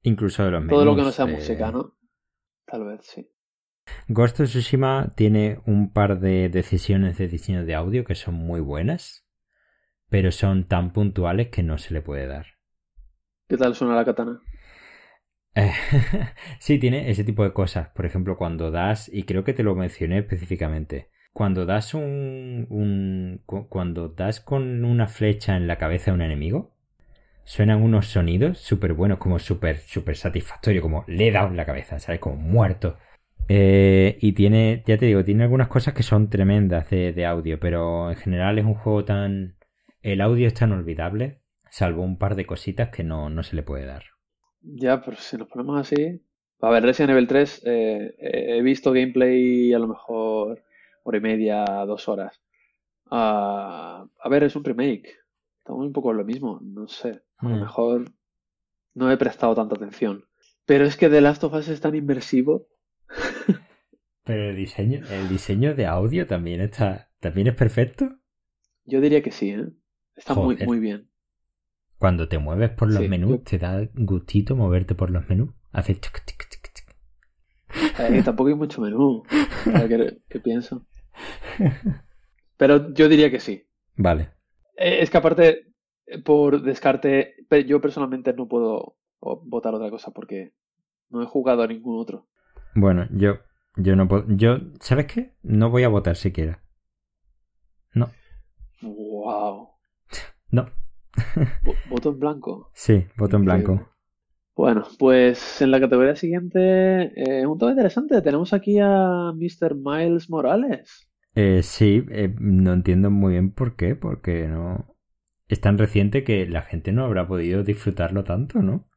Incluso de los Todo lo que no sea música, ¿no? Tal vez, sí. Ghost of Tsushima tiene un par de decisiones de diseño de audio que son muy buenas, pero son tan puntuales que no se le puede dar. ¿Qué tal suena la katana? sí, tiene ese tipo de cosas. Por ejemplo, cuando das, y creo que te lo mencioné específicamente, cuando das un, cuando das con una flecha en la cabeza a un enemigo, suenan unos sonidos súper buenos, como súper, súper satisfactorio, como le he dado en la cabeza, ¿sabes? Como muerto. Eh, y tiene, ya te digo, tiene algunas cosas que son tremendas de, audio, pero en general es un juego tan... El audio es tan olvidable, salvo un par de cositas que no, no se le puede dar. Ya, pero si nos ponemos así... A ver, Resident Evil 3, eh, he visto gameplay a lo mejor hora y media, dos horas. Ah, a ver, es un remake. Estamos un poco en lo mismo, no sé. A lo mm. mejor no he prestado tanta atención. Pero es que The Last of Us es tan inmersivo. Pero el diseño, el diseño de audio también está, también es perfecto. Yo diría que sí, ¿eh? Está muy, muy bien. Cuando te mueves por los menús, te da gustito moverte por los menús. Hace tic, tic, tic, tic. Eh, tampoco hay mucho menú. ¿Qué pienso? Pero yo diría que sí. Vale. Eh, es que aparte, por descarte, yo personalmente no puedo votar otra cosa porque no he jugado a ningún otro. Bueno, yo, yo no puedo. Yo, ¿sabes qué? No voy a votar siquiera. No. Wow. No. ¿Voto en blanco? Sí, voto en blanco. Bueno, pues en la categoría siguiente, eh, un tema interesante. Tenemos aquí a Mr. Miles Morales. Eh, sí, eh, no entiendo muy bien por qué, porque no. Es tan reciente que la gente no habrá podido disfrutarlo tanto, ¿no?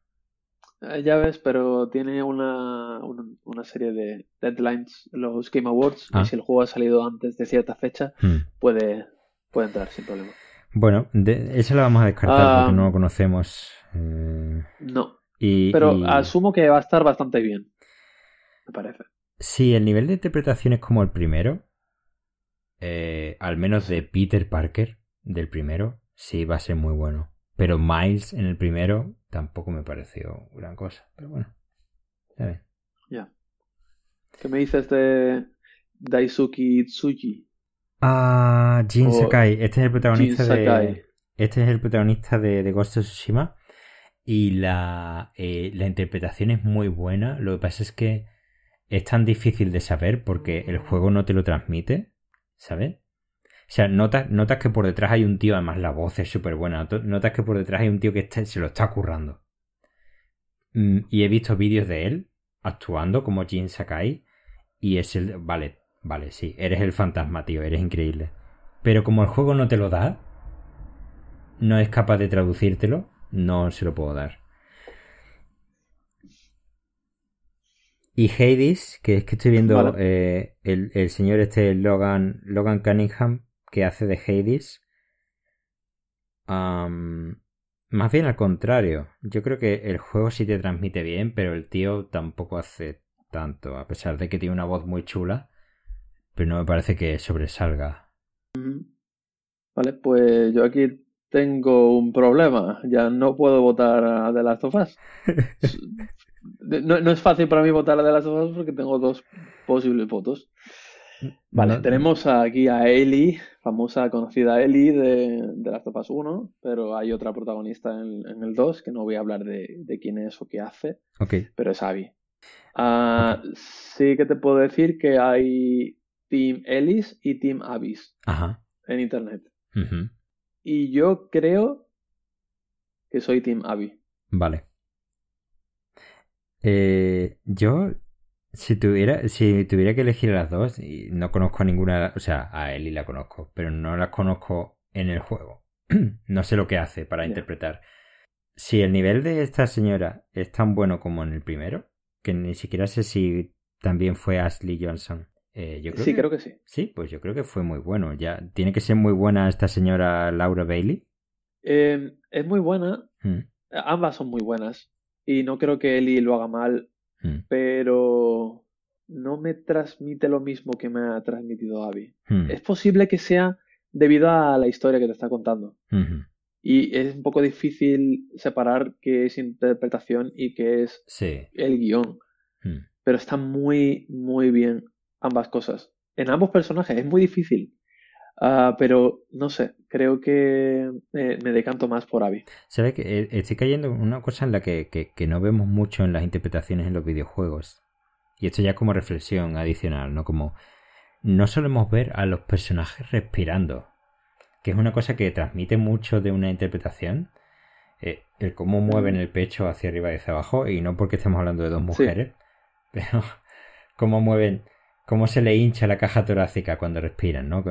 Eh, ya ves, pero tiene una, una, serie de deadlines, los Game Awards, y ah. si el juego ha salido antes de cierta fecha, hmm. puede, puede entrar sin problema. Bueno, de, eso lo vamos a descartar porque no lo conocemos. No, pero asumo que va a estar bastante bien. Me parece. Sí, el nivel de interpretación es como el primero. Eh, al menos de Peter Parker, del primero, sí va a ser muy bueno. Pero Miles en el primero tampoco me pareció gran cosa. Pero bueno, ya Ya. ¿Qué me dices de Daisuki Tsuji? Ah, Jin Sakai. Este es el protagonista de. Este es el protagonista de, de Ghost of Tsushima. Y la, eh, la interpretación es muy buena. Lo que pasa es que es tan difícil de saber porque el juego no te lo transmite, ¿sabes? O sea, notas, notas que por detrás hay un tío, además la voz es súper buena, notas que por detrás hay un tío que se lo está currando. Mm, y he visto vídeos de él actuando como Jin Sakai y es el... Vale, vale, sí, eres el fantasma, tío, eres increíble. Pero como el juego no te lo da, no es capaz de traducírtelo, no se lo puedo dar. Y Hades, que es que estoy viendo eh, el, señor este Logan, Logan Cunningham, que hace de Hades. Más bien al contrario. Yo creo que el juego sí te transmite bien, pero el tío tampoco hace tanto, a pesar de que tiene una voz muy chula, pero no me parece que sobresalga. Vale, pues yo aquí tengo un problema. Ya no puedo votar a The Last of Us. no, no, es fácil para mí votar a The Last of Us porque tengo dos posibles votos. Vale, tenemos aquí a Ellie, famosa, conocida Ellie de, de Last of Us 1, pero hay otra protagonista en, el 2 que no voy a hablar de, quién es o qué hace, pero es Abby. Ah, sí que te puedo decir que hay Team Ellis y Team Abyss en internet. Y yo creo que soy Team Abby. Vale. Eh, yo si tuviera, si tuviera que elegir a las dos, y no conozco a ninguna, o sea, a Ellie la conozco, pero no la conozco en el juego. no sé lo que hace para interpretar. Si el nivel de esta señora es tan bueno como en el primero, que ni siquiera sé si también fue Ashley Johnson. Eh, yo creo sí, creo que sí. Sí, pues yo creo que fue muy bueno. Ya tiene que ser muy buena esta señora Laura Bailey. Em, es muy buena. Mm. Ambas son muy buenas. Y no creo que Ellie lo haga mal Hmm. pero no me transmite lo mismo que me ha transmitido Abby. Hmm. Es posible que sea debido a la historia que te está contando. Y es un poco difícil separar qué es interpretación y qué es el guion. Hmm. Pero están muy, muy bien ambas cosas. En ambos personajes es muy difícil. Ah, pero no sé, creo que me, decanto más por Abby. ¿Sabes que eh, estoy cayendo en una cosa en la que, que, no vemos mucho en las interpretaciones en los videojuegos? Y esto ya como reflexión adicional, ¿no? Como no solemos ver a los personajes respirando, que es una cosa que transmite mucho de una interpretación. Eh, el cómo mueven el pecho hacia arriba y hacia abajo, y no porque estemos hablando de dos mujeres, pero cómo mueven, cómo se le hincha la caja torácica cuando respiran, ¿no?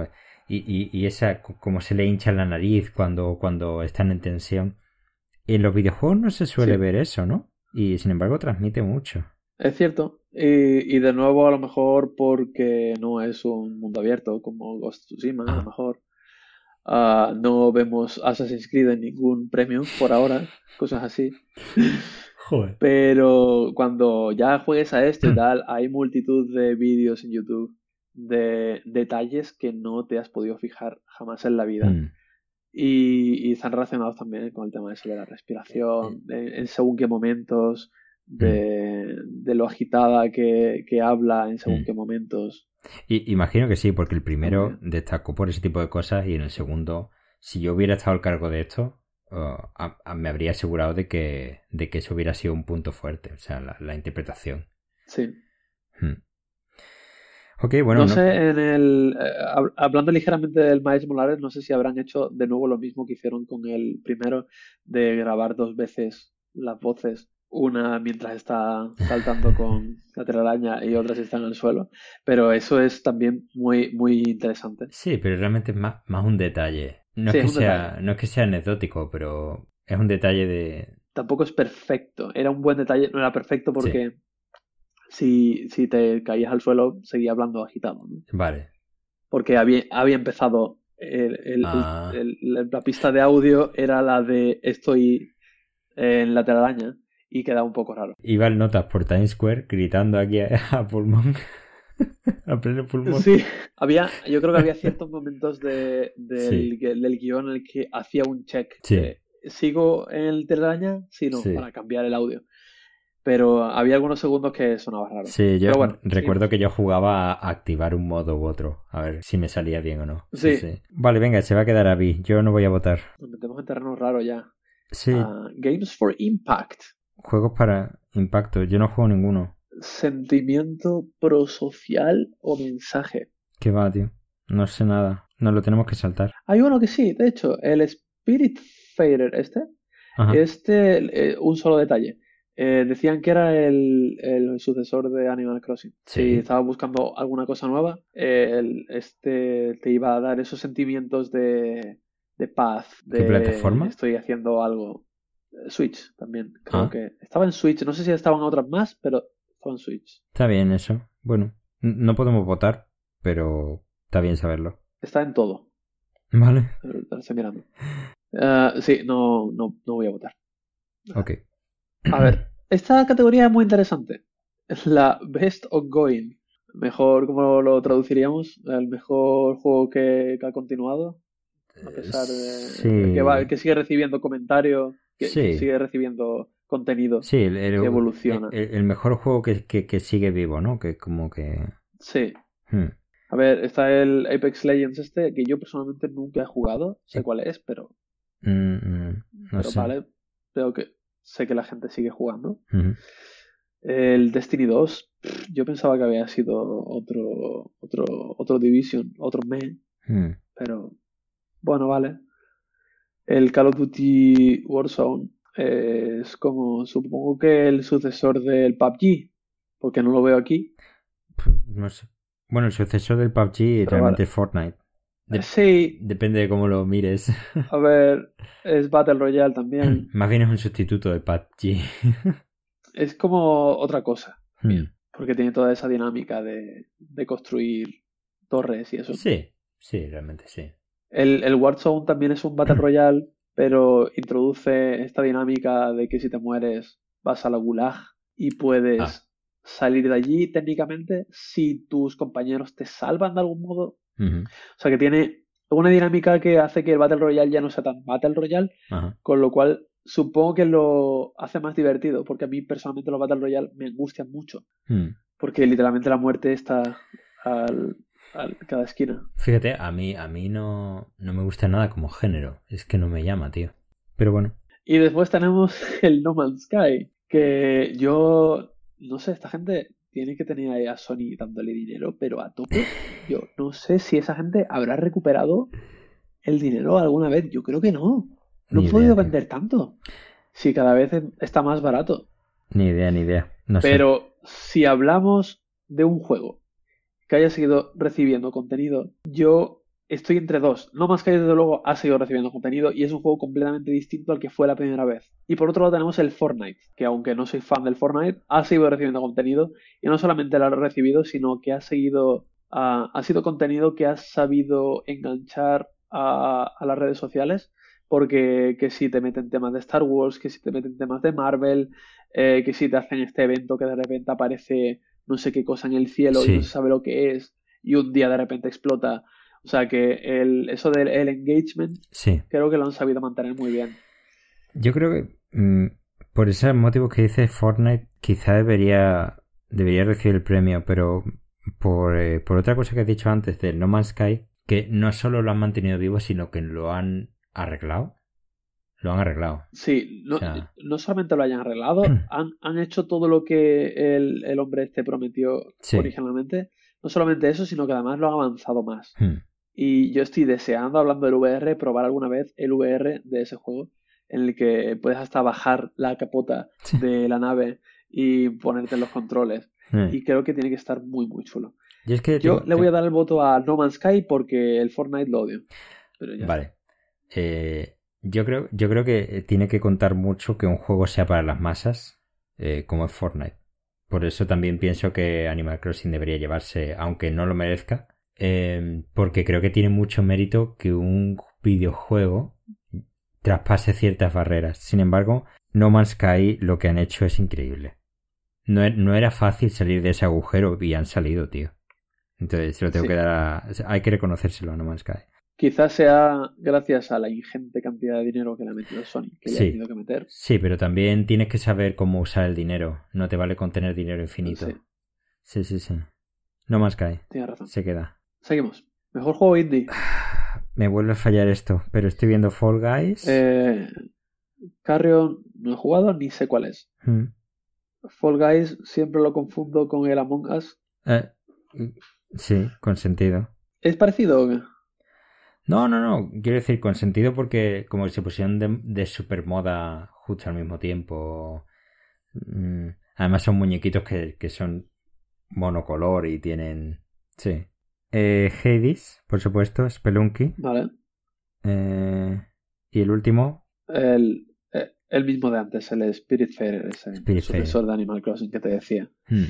Y, y, esa como se le hincha la nariz cuando, cuando están en tensión. En los videojuegos no se suele ver eso, ¿no? Y sin embargo transmite mucho. Es cierto. Y, y, de nuevo, a lo mejor porque no es un mundo abierto como Ghost of Tsushima, a lo ah. mejor. Ah, no vemos Assassin's Creed en ningún premio por ahora, cosas así. Joder. Pero cuando ya juegues a esto y tal, hay multitud de vídeos en YouTube de detalles que no te has podido fijar jamás en la vida. Mm. Y, están relacionados también con el tema de la respiración, en según qué momentos, de, mm. lo agitada que, habla en según mm. qué momentos. Y, imagino que sí, porque el primero destacó por ese tipo de cosas y en el segundo, si yo hubiera estado al cargo de esto, uh, me habría asegurado de que, de que eso hubiera sido un punto fuerte, o sea, la, interpretación. Sí. Bueno, no, sé, en el, eh, hablando ligeramente del Miles Molares, no sé si habrán hecho de nuevo lo mismo que hicieron con el primero, de grabar dos veces las voces, una mientras está saltando con la telaraña y otra si está en el suelo, pero eso es también muy, muy interesante. Sí, pero realmente es más, más un detalle. No, es que sea, no es que sea anecdótico, pero es un detalle de... Tampoco es perfecto, era un buen detalle, no era perfecto porque si, si te caías al suelo, seguía hablando agitado. Vale. Porque había, había empezado. Ah. la pista de audio era la de estoy en la telaraña y quedaba un poco raro. Iba el notas por Times Square gritando aquí a, pulmón. a pleno pulmón. Sí, había, yo creo que había ciertos momentos de, del, del, guion en el que hacía un check. ¿Sigo en el telaraña? Sí, no, para cambiar el audio pero había algunos segundos que sonaba raro. Sí, yo recuerdo que yo jugaba a activar un modo u otro, a ver si me salía bien o no. Sí. Vale, venga, se va a quedar a mí, yo no voy a votar. Nos metemos en terreno raro ya. Sí. Ah, games for Impact. Juegos para impacto, yo no juego ninguno. Sentimiento prosocial o mensaje. ¿Qué va, tío? No sé nada, nos lo tenemos que saltar. Hay uno que sí, de hecho, el Spirit Fader este. Este, eh, un solo detalle. Eh, decían que era el, sucesor de Animal Crossing. Si estabas buscando alguna cosa nueva, este te iba a dar esos sentimientos de, de paz. De, ¿Qué plataforma? Estoy haciendo algo. Switch también. Creo ah. que estaba en Switch. No sé si estaban otras más, pero estaba en Switch. Está bien eso. Bueno, no podemos votar, pero está bien saberlo. Está en todo. Vale. Mirando. Ah, sí, no, no, no voy a votar. Ok. A ver, esta categoría es muy interesante. Es la Best Ongoing. Mejor, ¿cómo lo traduciríamos? El mejor juego que, que ha continuado. A pesar de Sí. que, va- que sigue recibiendo comentarios, que, Sí. que sigue recibiendo contenido. Sí, el, el- evoluciona. el- el mejor juego que, que, que sigue vivo, ¿no? Que como que... Sí. hmm. A ver, está el Apex Legends este, que yo personalmente nunca he jugado. Sé cuál es, pero, Mm, mm, no pero sé. vale. Creo que sé que la gente sigue jugando. El Destiny 2, pff, yo pensaba que había sido otro, otro, otro Division, otro Mm. pero bueno, vale. El Call of Duty Warzone es como, supongo que el sucesor del PUBG, porque no lo veo aquí. No sé. Bueno, el sucesor del PUBG Pero realmente vale. es Fortnite. De- Sí, Depende de cómo lo mires. a ver, es Battle Royale también. Más bien es un sustituto del PUBG. Es como otra cosa, Hmm. porque tiene toda esa dinámica de, de construir torres y eso. Sí, sí, realmente sí. El, el Warzone también es un Battle Royale, pero introduce esta dinámica de que si te mueres vas a la gulag y puedes Ah. salir de allí técnicamente si tus compañeros te salvan de algún modo. O sea que tiene una dinámica que hace que el Battle Royale ya no sea tan Battle Royale, Ajá. con lo cual supongo que lo hace más divertido, porque a mí personalmente los Battle Royale me angustian mucho, Hmm. porque literalmente la muerte está al, al- cada esquina. Fíjate, a mí, a mí no, no me gusta nada como género. Es que no me llama, tío. Pero bueno. Y después tenemos el No Man's Sky, que yo no sé, esta gente tiene que tener ahí a Sony dándole dinero, pero a tope. Yo no sé si esa gente habrá recuperado el dinero alguna vez. Yo creo que no. No he podido tío. vender tanto. Si cada vez está más barato. Ni idea, ni idea. No sé. Pero si hablamos de un juego que haya seguido recibiendo contenido, yo estoy entre dos. No más que desde luego ha seguido recibiendo contenido y es un juego completamente distinto al que fue la primera vez. Y por otro lado tenemos el Fortnite, que aunque no soy fan del Fortnite, ha seguido recibiendo contenido y no solamente lo ha recibido, sino que ha seguido, ah, ha sido contenido que ha sabido enganchar a, a las redes sociales. Porque que si te meten temas de Star Wars, que si te meten temas de Marvel, eh, que si te hacen este evento que de repente aparece no sé qué cosa en el cielo Sí. y no se sabe lo que es y un día de repente explota. O sea que el, eso del el engagement Sí. creo que lo han sabido mantener muy bien. Yo creo que mm, por ese motivo que dice Fortnite, quizá debería, debería recibir el premio, pero por, eh, por otra cosa que has dicho antes del No Man's Sky, que no solo lo han mantenido vivo, sino que lo han arreglado. Lo han arreglado. Sí, no, O sea- no solamente lo hayan arreglado, han, han hecho todo lo que el, el hombre este prometió Sí. originalmente. No solamente eso, sino que además lo han avanzado más. Hmm. Y yo estoy deseando, hablando del VR, probar alguna vez el VR de ese juego, en el que puedes hasta bajar la capota Sí. de la nave y ponerte en los controles. Eh. Y creo que tiene que estar muy, muy chulo. Yo es que Yo tengo- le voy a dar el voto a No Man's Sky porque el Fortnite lo odio. Pero ya Vale. Eh, yo creo, yo creo que eh, tiene que contar mucho que un juego sea para las masas, eh, como es Fortnite. Por eso también pienso que Animal Crossing debería llevarse, aunque no lo merezca, eh, porque creo que tiene mucho mérito que un videojuego traspase ciertas barreras. Sin embargo, No Man's Sky lo que han hecho es increíble. No, e- no era fácil salir de ese agujero y han salido, tío. Entonces, se lo tengo Sí. que dar a... Hay que reconocérselo a No Man's Sky. Quizás sea gracias a la ingente cantidad de dinero que le ha metido Sony, que le Sí. ha tenido que meter. Sí, pero también tienes que saber cómo usar el dinero. No te vale con tener dinero infinito. Sí. Sí, sí, sí. No más cae. Tienes razón. Se queda. Seguimos. Mejor juego indie. Me vuelve a fallar esto, pero estoy viendo Fall Guys. Eh, Carrion no he jugado ni sé cuál es. Mm. Fall Guys siempre lo confundo con el Among Us. Eh, sí, con sentido. ¿Es parecido o qué? No, no, no. Quiero decir con sentido porque como se pusieron de, de super moda justo al mismo tiempo. Mm, Además son muñequitos que, que son monocolor y tienen... Sí. Eh, Hades, por supuesto, Spelunky. Vale. Eh, y el último, El, eh, el mismo de antes, el Spiritfarer, ese Spiritfarer. sucesor de Animal Crossing que te decía. hmm,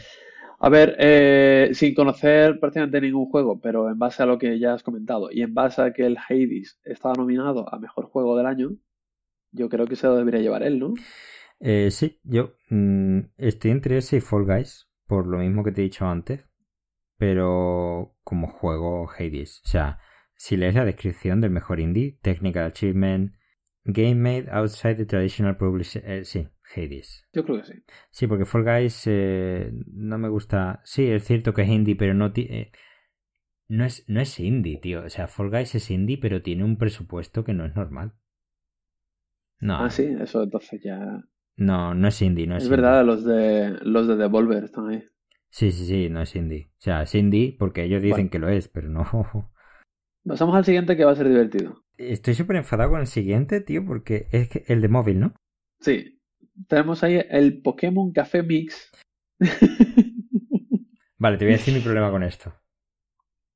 A ver, eh, sin conocer prácticamente ningún juego, pero en base a lo que ya has comentado y en base a que el Hades estaba nominado a Mejor Juego del Año, yo creo que se lo debería llevar él, ¿no? Eh, sí, yo mm, estoy entre ese y Fall Guys, por lo mismo que te he dicho antes, pero como juego Hades. O sea, si lees la descripción del mejor indie, Technical Achievement, Game Made Outside the Traditional Publishing... Eh, sí, Hades. Yo creo que sí. Sí, porque Fall Guys eh, no me gusta... Sí, es cierto que es indie, pero no... Eh, no es, no es indie, tío. O sea, Fall Guys es indie, pero tiene un presupuesto que no es normal. No. Ah, sí, eso entonces ya... No, no es indie, no es, Es verdad, los de los de Devolver están ahí. Sí, sí, sí, no es indie. O sea, es indie porque ellos dicen que lo es, pero no. Pasamos al siguiente que va a ser divertido. Estoy súper enfadado con el siguiente, tío, porque es que el de móvil, ¿no? Sí. Tenemos ahí el Pokémon Café Mix. vale, te voy a decir mi problema con esto.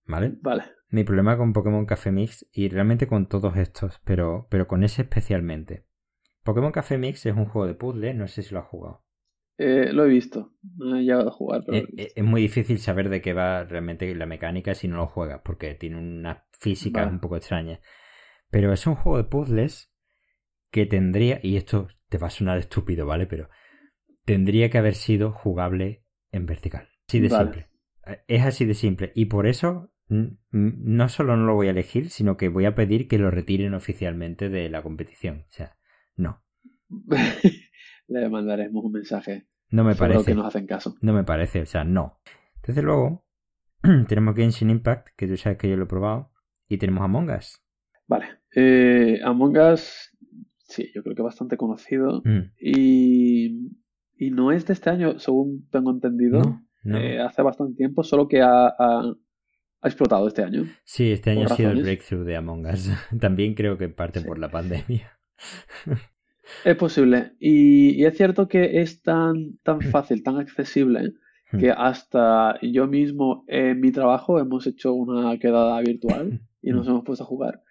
¿Vale? Vale. Mi problema con Pokémon Café Mix y realmente con todos estos, pero, pero con ese especialmente. Pokémon Café Mix es un juego de puzzle, no sé si lo has jugado. Eh, lo he visto, no he llegado a jugar. Pero es, Eh, es, muy difícil saber de qué va realmente la mecánica si no lo juegas, porque tiene una física Vale. un poco extraña. Pero es un juego de puzzles que tendría, y esto te va a sonar estúpido, ¿vale? Pero tendría que haber sido jugable en vertical. Así de Vale. simple. Es así de simple. Y por eso no solo no lo voy a elegir, sino que voy a pedir que lo retiren oficialmente de la competición. O sea, no. Le mandaremos un mensaje. No me parece. que nos hacen caso. No me parece, o sea, no. Entonces luego tenemos Genshin Impact, que tú sabes que yo lo he probado, y tenemos Among Us. Vale. Eh, Among Us, sí, yo creo que bastante conocido. Mm, Y, y no es de este año, según tengo entendido. No, no. Eh, hace bastante tiempo, solo que ha, ha- ha explotado este año. Sí, este año ha sido el breakthrough de Among Us. También creo que en parte Sí. por la pandemia. Es posible. Y, y es cierto que es tan, tan fácil, tan accesible, Hmm. que hasta yo mismo en mi trabajo hemos hecho una quedada virtual y nos Mm. hemos puesto a jugar.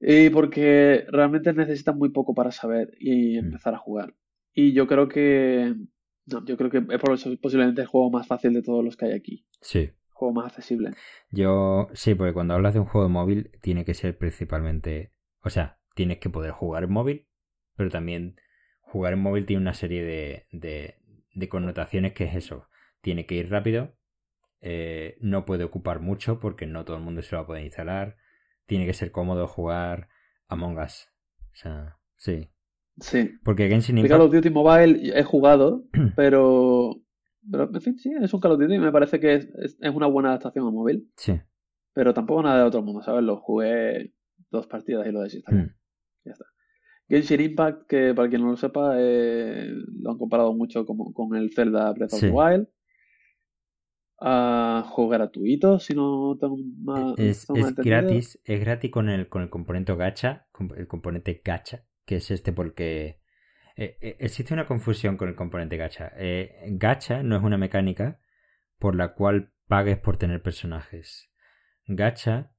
Y porque realmente necesitas muy poco para saber y Mm. empezar a jugar. Y yo creo que, no, yo creo que es por eso posiblemente el juego más fácil de todos los que hay aquí. Sí. Juego más accesible. Yo, sí, porque cuando hablas de un juego de móvil, tiene que ser principalmente. O sea, tienes que poder jugar en móvil, pero también jugar en móvil tiene una serie de, de, de connotaciones que es eso. Tiene que ir rápido, eh, no puede ocupar mucho porque no todo el mundo se lo va a poder instalar. Tiene que ser cómodo jugar Among Us. O sea, sí. Sí. Porque Genshin El Call of Impact. Duty Mobile he jugado, pero, pero en fin, sí, es un Call of Duty y me parece que es, es- es una buena adaptación a móvil, Sí. pero tampoco nada de otro mundo, ¿sabes? Lo jugué dos partidas y lo desinstalé. Mm. Ya está. Genshin Impact, que para quien no lo sepa, eh, lo han comparado mucho con el Zelda Breath of the Sí. Wild. Ah, juego gratuito, si no tengo más. Es, tengo es gratis, es gratis con el, con el componente gacha, el componente gacha, que es este porque eh, eh, existe una confusión con el componente gacha. Gacha no es una mecánica por la cual pagues por tener personajes. Gacha,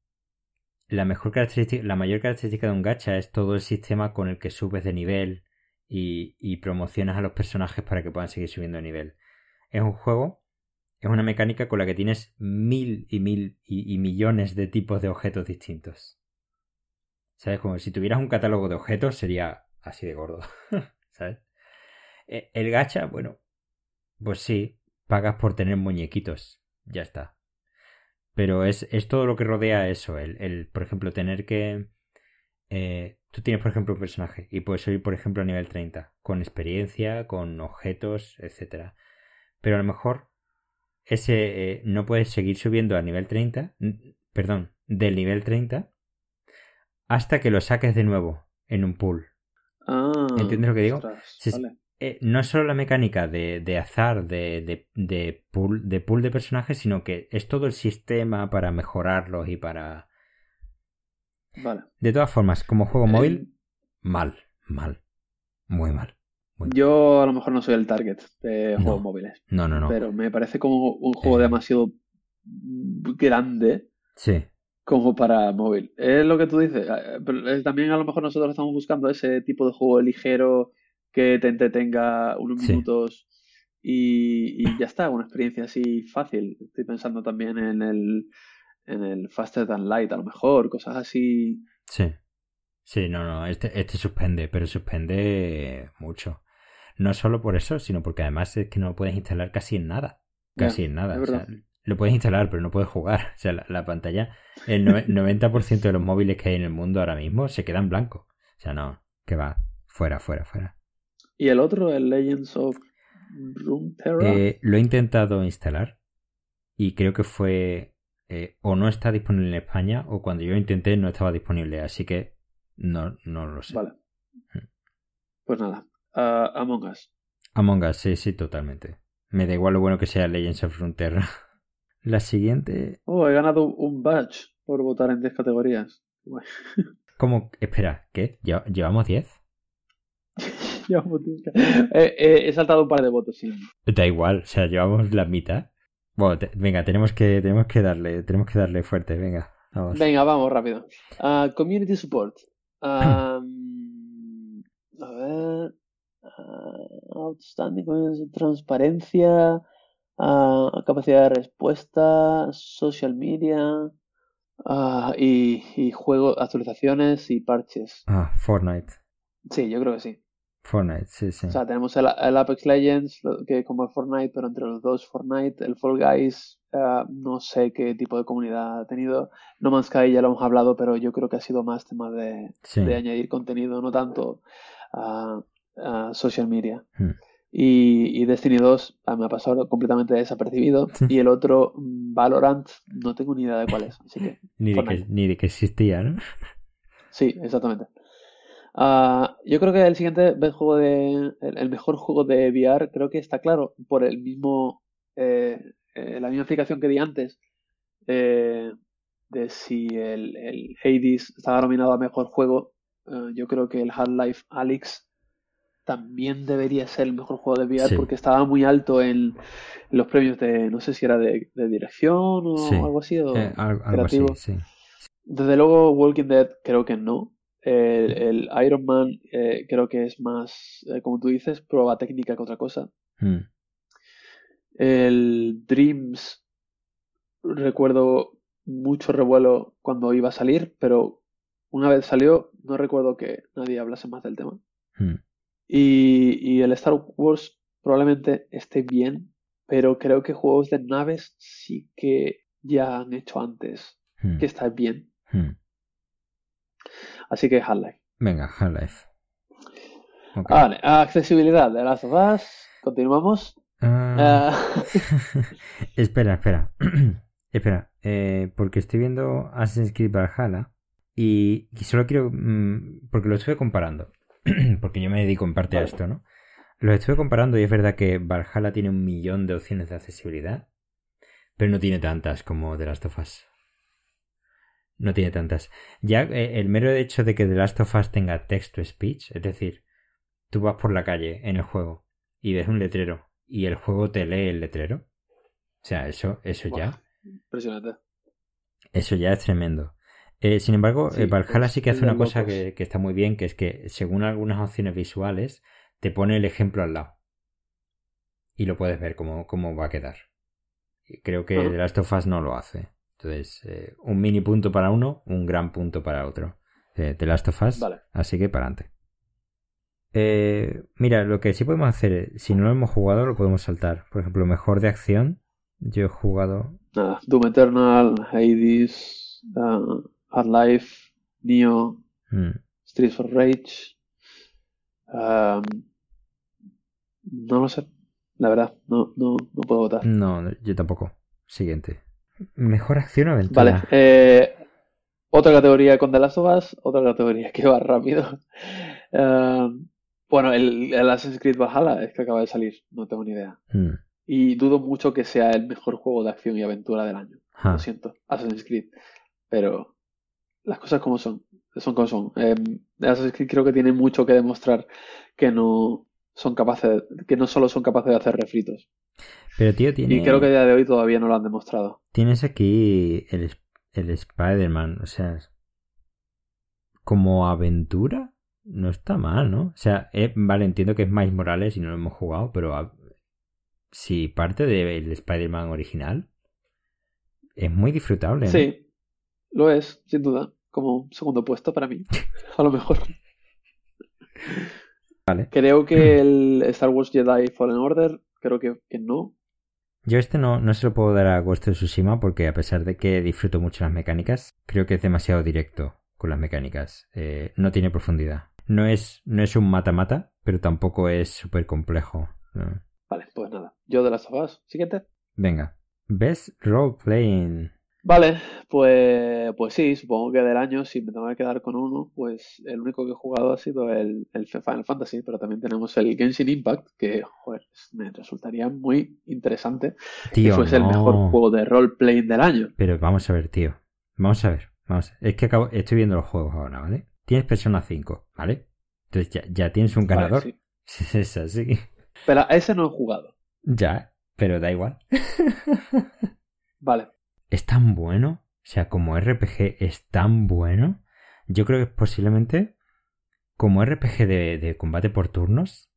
la mejor característica, la mayor característica de un gacha es todo el sistema con el que subes de nivel y, promocionas a los personajes para que puedan seguir subiendo de nivel. Es un juego es una mecánica con la que tienes mil y mil y, y millones de tipos de objetos distintos. ¿Sabes? Como si tuvieras un catálogo de objetos sería así de gordo. ¿Sabes? Eh, El gacha, bueno, pues sí, pagas por tener muñequitos. Ya está. Pero es, es todo lo que rodea eso. El, el, por ejemplo, tener que... eh, tú tienes, por ejemplo, un personaje y puedes subir, por ejemplo, a nivel 30, con experiencia, con objetos, etcétera. Pero a lo mejor ese eh, no puedes seguir subiendo a nivel 30, n- perdón, del nivel 30 hasta que lo saques de nuevo en un pool. Ah, ¿Entiendes lo que digo? ostras, Sí, vale. Eh, no es solo la mecánica de, de azar, de, de, de pool, de pool de personajes, sino que es todo el sistema para mejorarlos y para... Vale. De todas formas, como juego Eh, móvil, mal, mal, muy mal. Yo a lo mejor no soy el target de No. juegos móviles, No, no, no. pero me parece como un juego Eh. demasiado grande Sí, como para móvil. Es lo que tú dices, eh, pero también a lo mejor nosotros estamos buscando ese tipo de juego ligero que te entretenga unos Sí. minutos y, y ya está, una experiencia así fácil. Estoy pensando también en el, en el Faster Than Light, a lo mejor, cosas así. Sí. Sí, no, no, este, este suspende, pero suspende mucho. No solo por eso, sino porque además es que no lo puedes instalar casi en nada. Casi en nada. O sea, lo puedes instalar, pero no puedes jugar. O sea, la, pantalla, el 90% de los móviles que hay en el mundo ahora mismo se quedan blancos. O sea, no, que va, fuera, fuera, fuera. ¿Y el otro, el Legends of Runeterra? Eh, lo he intentado instalar y creo que fue eh, o no está disponible en España o cuando yo intenté no estaba disponible, así que no, no lo sé. Vale. Hmm. Pues nada, Among Us. Among Us, sí, sí, totalmente. Me da igual lo bueno que sea Legends of Frontera. La siguiente. Oh, he ganado un badge por votar en 10 categorías. ¿Cómo? Espera, ¿qué? ¿Llevamos 10? Llevamos 10. Eh, eh, he saltado un par de votos, sí. Da igual, o sea, llevamos la mitad. Bueno, venga, tenemos que, tenemos que darle, tenemos que darle fuerte, venga. Vamos. Venga, vamos rápido. Uh, community support. a ver. Uh, outstanding transparencia. Uh, capacidad de respuesta. Social media. y, y juego, actualizaciones y parches. Ah, Fortnite. Sí, yo creo que sí. Fortnite, sí, sí. O sea, tenemos el, Apex Legends, que como el Fortnite, pero entre los dos Fortnite, el Fall Guys, eh, no sé qué tipo de comunidad ha tenido. No Man's Sky ya lo hemos hablado, pero yo creo que ha sido más tema de, añadir contenido, no tanto a social media. Hmm. Y, Destiny 2 me ha pasado completamente desapercibido. Y el otro, mm, Valorant, no tengo ni idea de cuál es. Así que, ni, de que, ni de que existía, ¿no? Sí, exactamente. Ah, yo creo que el siguiente juego de. El, mejor juego de VR, creo que está claro por el mismo. Eh, eh, la misma explicación que di antes. Eh, de si el, el, Hades estaba nominado a mejor juego. yo creo que el Half-Life Alyx también debería ser el mejor juego de VR porque estaba muy alto en, los premios de. No sé si era de, dirección o algo así. O creativo. Desde luego, Walking Dead creo que no. El, Iron Man eh, creo que es más, eh, como tú dices, prueba técnica que otra cosa. Hmm. El Dreams, recuerdo mucho revuelo cuando iba a salir, pero una vez salió, no recuerdo que nadie hablase más del tema. Hmm. Y, el Star Wars probablemente esté bien, pero creo que juegos de naves sí que ya han hecho antes hmm. que está bien. Así que Half-Life. Venga, Half-Life. Vale, accesibilidad de las of Continuamos. Ah. Ah. espera, espera. espera, eh, porque estoy viendo Assassin's Creed Valhalla y, y solo quiero. Mm, porque lo estuve comparando. porque yo me dedico en parte a esto, ¿no? Lo estuve comparando y es verdad que Valhalla tiene un millón de opciones de accesibilidad, pero no tiene tantas como The Last of Us. No tiene tantas. Ya eh, el mero hecho de que The Last of Us tenga text-to-speech, es decir, tú vas por la calle en el juego y ves un letrero y el juego te lee el letrero. O sea, eso, eso ya. Impresionante. Eso ya es tremendo. Eh, sin embargo, eh, Valhalla pues, sí que hace una cosa que, está muy bien, que es que según algunas opciones visuales, te pone el ejemplo al lado. Y lo puedes ver cómo, cómo va a quedar. Creo que The Last of Us no lo hace. Entonces, eh, un mini punto para uno, un gran punto para otro. Eh, The Last of Us. Así que para adelante. Eh, mira, lo que sí podemos hacer, si no lo hemos jugado, lo podemos saltar. Por ejemplo, mejor de acción. Yo he jugado. Nada, Doom Eternal, Hades, uh, Half-Life, Neo, mm. Streets for Rage. Um, no lo sé. La verdad, no, no, no puedo votar. No, yo tampoco. Siguiente. Mejor acción o aventura. Vale. Eh, otra categoría con The Last of Us, otra categoría que va rápido. Eh, bueno, el, Assassin's Creed Valhalla es que acaba de salir, no tengo ni idea. Hmm. Y dudo mucho que sea el mejor juego de acción y aventura del año. Lo siento, Assassin's Creed. Pero las cosas como son, son como son. Eh, Assassin's Creed creo que tiene mucho que demostrar que no son capaces, que no solo son capaces de hacer refritos. Pero tío, tiene... Y creo que a día de hoy todavía no lo han demostrado. Tienes aquí el, el Spider-Man, o sea, como aventura no está mal, ¿no? O sea, eh, vale, entiendo que es más Morales y no lo hemos jugado, pero si parte del Spider-Man original, es muy disfrutable. ¿no? Sí, lo es, sin duda. Como segundo puesto para mí. A lo mejor. Vale. Creo que el Star Wars Jedi Fallen Order, creo que, que no. Yo este no, no se lo puedo dar a Ghost of Tsushima porque a pesar de que disfruto mucho las mecánicas, creo que es demasiado directo con las mecánicas. Eh, no tiene profundidad. No es, no es un mata-mata, pero tampoco es súper complejo. ¿no? Vale, pues nada. Yo de las sofás. Siguiente. Venga. Best Role Playing. Vale, pues, pues sí, supongo que del año, si me tengo que quedar con uno, pues el único que he jugado ha sido el, el Final Fantasy, pero también tenemos el Genshin Impact, que joder, me resultaría muy interesante Tío, que fuese el mejor juego de role-playing del año. Pero vamos a ver, tío. Vamos a ver. Vamos a- Es que acabo... estoy viendo los juegos ahora, ¿vale? Tienes Persona 5, ¿vale? Entonces ya, ya tienes un Vale, ganador. sí. Es así. Pero a ese no he jugado. Ya, pero da igual. Vale, es tan bueno, o sea, como RPG es tan bueno, yo creo que posiblemente como RPG de, de combate por turnos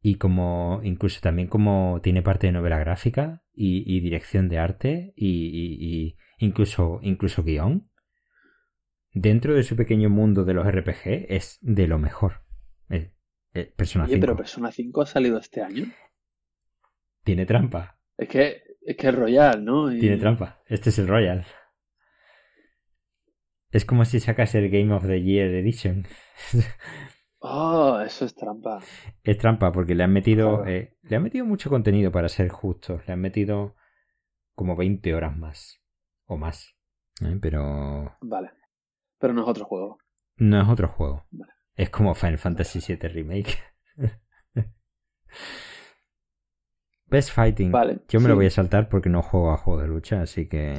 y como incluso también como tiene parte de novela gráfica y, y dirección de arte y, y- y incluso, incluso guion, dentro de su pequeño mundo de los RPG es de lo mejor. Eh, eh, Persona oye, 5 pero Persona 5 ha salido este año. tiene trampa, Es que es que es Royal, ¿no? Y- tiene trampa. Este es el Royal. Es como si sacas el Game of the Year Edition. Oh, eso es trampa. Es trampa porque le han metido Claro. eh, le han metido mucho contenido para ser justos. Le han metido como 20 horas más o más. ¿eh? Pero Vale. Pero no es otro juego. no es otro juego. Vale. Es como Final Fantasy VII Remake. Best Fighting. Vale. Yo me lo voy a saltar porque no juego a juego de lucha, así que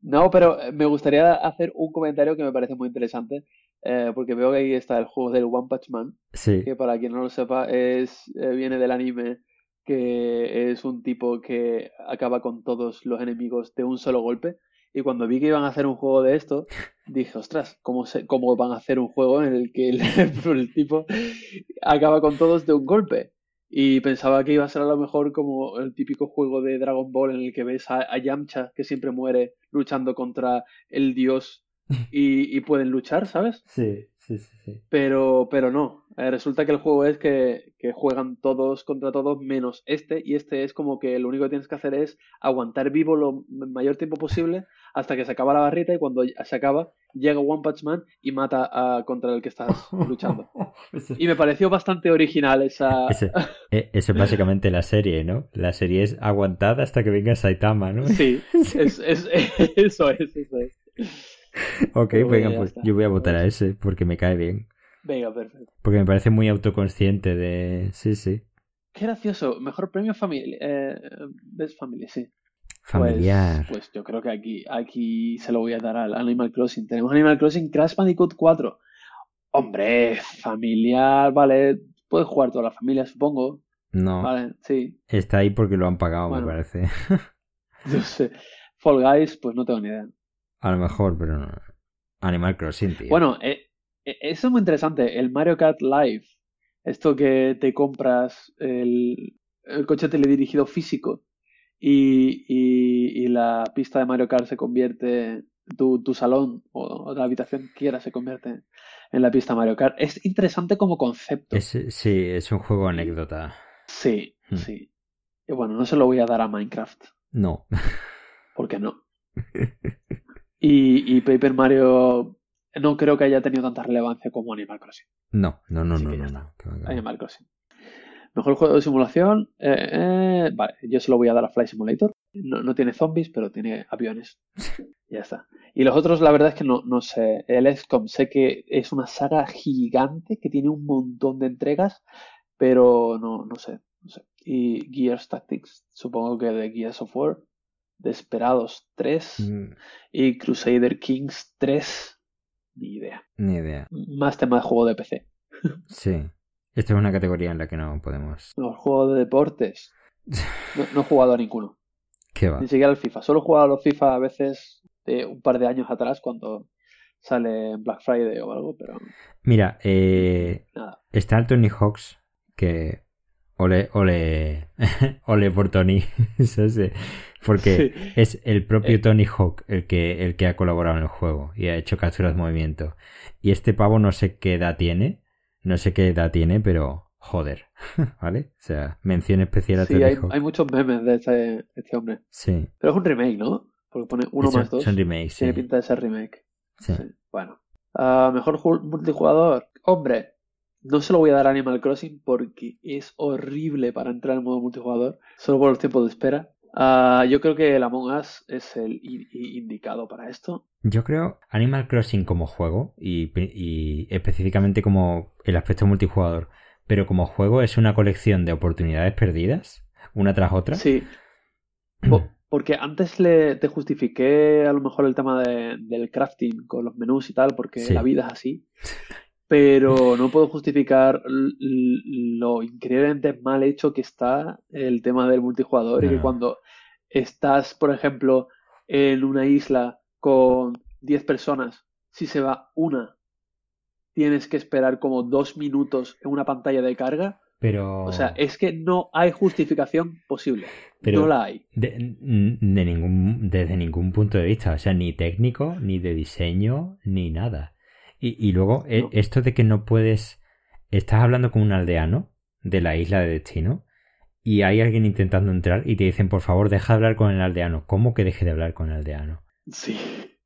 No, pero eh, me gustaría hacer un comentario que me parece muy interesante, eh, porque veo que ahí está el juego del One Punch Man, sí. que para quien no lo sepa es eh, viene del anime, que es un tipo que acaba con todos los enemigos de un solo golpe. Y cuando vi que iban a hacer un juego de esto, dije, ostras, ¿cómo, se, cómo van a hacer un juego en el que el, el tipo acaba con todos de un golpe? Y pensaba que iba a ser a lo mejor como el típico juego de Dragon Ball en el que ves a, a Yamcha que siempre muere luchando contra el dios y, y pueden luchar, ¿sabes? Sí, sí, sí, sí. Pero, pero no. Eh, resulta que el juego es que, que juegan todos contra todos menos este. Y este es como que lo único que tienes que hacer es aguantar vivo lo mayor tiempo posible hasta que se acaba la barrita. Y cuando se acaba, llega One Punch Man y mata a, contra el que estás luchando. Y me pareció bastante original esa. Ese- eh, Eso es básicamente la serie, ¿no? La serie es aguantada hasta que venga Saitama, ¿no? Sí, es, es- eso es, eso es. Ok, Pero venga, pues yo voy a votar a ese porque me cae bien. Venga, perfecto. Porque me parece muy autoconsciente de... Sí, sí. Qué gracioso. Mejor premio familia. Eh, Best Family, sí. Pues- Familiar. Pues, yo creo que aquí, aquí se lo voy a dar al Animal Crossing. Tenemos Animal Crossing Crash Bandicoot 4. Hombre, familiar, vale. Puedes jugar toda la familia, supongo. No, Vale, sí. está ahí porque lo han pagado, Bueno. me parece. Yo sé. Fall Guys, pues no tengo ni idea. A lo mejor, pero no. Animal Crossing, tío. Bueno, eh, eh, eso es muy interesante. El Mario Kart Live. Esto que te compras el, el coche teledirigido físico y, y, y la pista de Mario Kart se convierte, tu, tu salón o, o la habitación que quieras se convierte en la pista Mario Kart. Es interesante como concepto. Es- sí, es un juego anécdota. Sí, Hmm. sí. Y bueno, no se lo voy a dar a Minecraft, No. ¿por qué no? Y, y Paper Mario no creo que haya tenido tanta relevancia como Animal Crossing. No, no, no, Así no, no, no. Animal Crossing. Mejor juego de simulación. eh, eh, vale, yo se lo voy a dar a Fly Simulator. No, no tiene zombies, pero tiene aviones. ya está. Y los otros, la verdad es que no, no sé. El XCOM sé que es una saga gigante que tiene un montón de entregas, pero no, no sé, no sé. Y Gears Tactics, supongo que de Gears of War. Desperados 3 Mm, y Crusader Kings 3. Ni idea. Ni idea. Más tema de juego de PC. Sí. Esta es una categoría en la que no podemos. Los juegos de deportes. No, no he jugado a ninguno. ¿Qué va? Ni siquiera al FIFA. Solo he jugado a los FIFA a veces de un par de años atrás cuando sale Black Friday o algo, pero Mira, eh, nada. está el Tony Hawks, que Ole, ole, ole por Tony. Porque Sí. es el propio Eh. Tony Hawk el que, el que ha colaborado en el juego y ha hecho capturas de movimiento. Y este pavo no sé qué edad tiene, no sé qué edad tiene, pero joder, ¿vale? O sea, mención especial a Sí, hay, hay muchos memes de este, este hombre. Sí, Pero es un remake, ¿no? Porque pone uno más dos. son remakes, sí. Tiene pinta de ser remake. sí. Sí, Bueno. Ah, mejor ju- multijugador. Hombre, no se lo voy a dar a Animal Crossing porque es horrible para entrar en modo multijugador, solo por los tiempos de espera. Ah, yo creo que el Among Us es el indicado para esto. Yo creo Animal Crossing como juego y, y específicamente como el aspecto multijugador, pero como juego es una colección de oportunidades perdidas, una tras otra. Sí, po- porque antes le, te justifiqué a lo mejor el tema de- del crafting con los menús y tal, porque Sí. la vida es así. Pero no puedo justificar lo increíblemente mal hecho que está el tema del multijugador y que cuando estás, por ejemplo, en una isla con 10 personas, si se va una, tienes que esperar como dos minutos en una pantalla de carga. Pero, O sea, es que no hay justificación posible. Pero- No la hay. de, de ningún, desde ningún punto de vista, o sea, ni técnico, ni de diseño, ni nada. Y, y luego, eh, No. esto de que no puedes, estás hablando con un aldeano de la isla de destino y hay alguien intentando entrar y te dicen, por favor, deja de hablar con el aldeano. ¿Cómo que deje de hablar con el aldeano? Sí.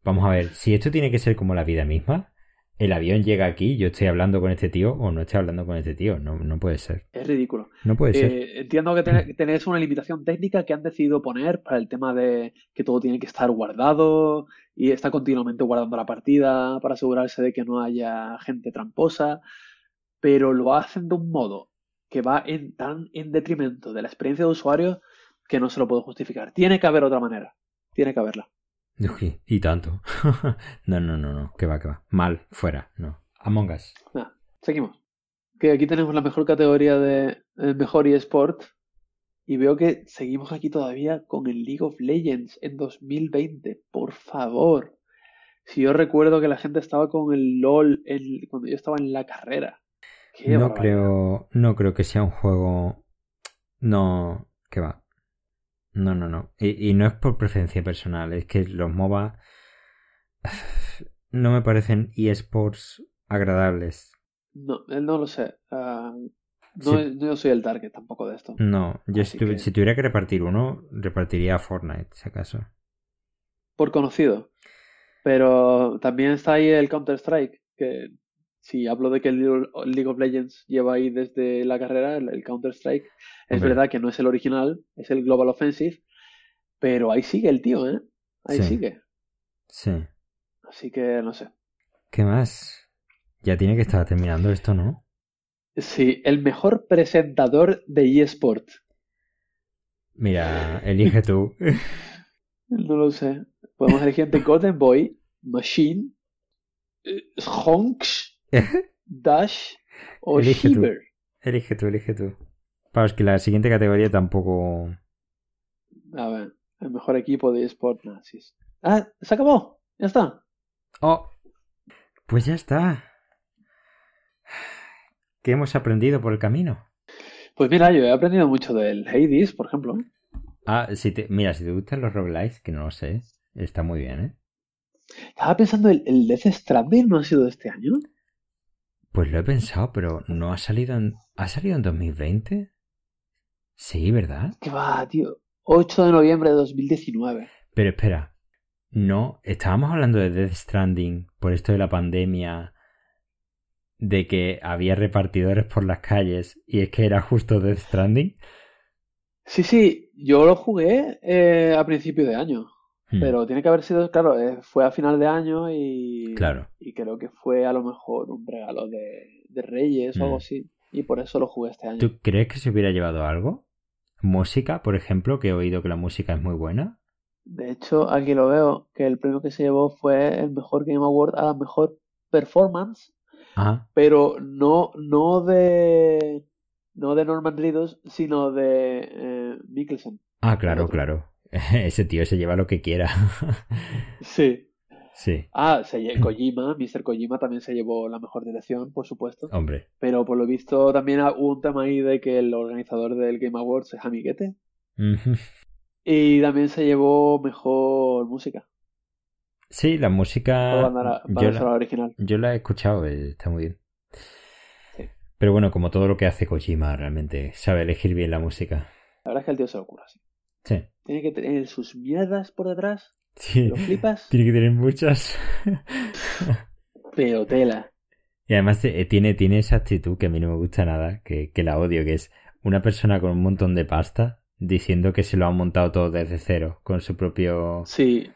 Vamos a ver, si esto tiene que ser como la vida misma, el avión llega aquí, yo estoy hablando con este tío o no estoy hablando con este tío. No, no puede ser. Es ridículo. No puede ser. Eh, entiendo que ten- tenéis una limitación técnica que han decidido poner para el tema de que todo tiene que estar guardado y está continuamente guardando la partida para asegurarse de que no haya gente tramposa, pero lo hacen de un modo que va en, tan en detrimento de la experiencia de usuario que no se lo puedo justificar. Tiene que haber otra manera. Tiene que haberla. Uy, y tanto. no, no, no, no. Que va, que va. Mal, fuera. No. Among Us. Seguimos. Que aquí tenemos la mejor categoría de el mejor eSport. Y veo que seguimos aquí todavía con el League of Legends en 2020. Por favor. Si yo recuerdo que la gente estaba con el LOL en- cuando yo estaba en la carrera. Qué No barbaridad. creo, no creo que sea un juego. No, que va. No, no, no. Y, y no es por preferencia personal, es que los MOBA no me parecen eSports agradables. No, no lo sé. Ah, no, Sí. no soy el target tampoco de esto. No, yo si, tuvi- que- si tuviera que repartir uno, repartiría a Fortnite, si acaso. Por conocido. Pero también está ahí el Counter-Strike, que si hablo de que el League of Legends lleva ahí desde la carrera, el el Counter-Strike, es Hombre. verdad que no es el original, es el Global Offensive, pero ahí sigue el tío, ¿eh? Ahí Sí. sigue. Sí. Así que no sé. ¿Qué más? Ya tiene que estar terminando esto, ¿no? Sí, el mejor presentador de eSport. Mira, elige tú. No lo sé. Podemos elegir entre Golden Boy, Machine, Honks, Dash o Elige tú. Elige tú, elige tú. Para es que la siguiente categoría tampoco. A ver, el mejor equipo de eSport nazis. Ah, se acabó. Ya está. Oh, pues ya está. ¿Qué hemos aprendido por el camino? Pues mira, yo he aprendido mucho del Hades, por ejemplo. Ah, si te, mira, si te gustan los roguelikes, que no lo sé, está muy bien, ¿eh? Estaba pensando, ¿el, el Death Stranding no ha sido de este año? Pues lo he pensado, pero no ha salido en. ¿Ha salido en 2020? Sí, ¿verdad? Que va, tío. 8 de noviembre de 2019. Pero espera, no, estábamos hablando de Death Stranding por esto de la pandemia, de que había repartidores por las calles y es que era justo Death Stranding. Sí, sí, yo lo jugué eh, a principio de año. Hmm, Pero tiene que haber sido, claro, eh, fue a final de año y, Claro. y creo que fue a lo mejor un regalo de, de Reyes o algo Mm. así. Y por eso lo jugué este año. ¿Tú crees que se hubiera llevado algo? Música, por ejemplo, que he oído que la música es muy buena. De hecho, aquí lo veo, que el premio que se llevó fue el mejor Game Award a la mejor performance, Pero no, no de no de Norman Reedus, sino de eh, Mikkelsen. ah, claro, claro. Ese tío se lleva lo que quiera. Sí. Sí, Ah, se Kojima, Mr. Kojima también se llevó la mejor dirección, por supuesto. hombre. Pero por lo visto también hubo un tema ahí de que el organizador del Game Awards es amiguete. Y también se llevó mejor música. Sí, la música. Yo, la, original. yo la he escuchado, eh, está muy bien. Sí. Pero bueno, como todo lo que hace Kojima, realmente sabe elegir bien la música. La verdad es que el tío se lo ocurre así. Sí. Tiene que tener sus mierdas por detrás. Sí. Lo flipas. Tiene que tener muchas. Pero tela. Y además eh, tiene, tiene esa actitud que a mí no me gusta nada, que, que la odio, que es una persona con un montón de pasta diciendo que se lo han montado todo desde cero, con su propio... Sí,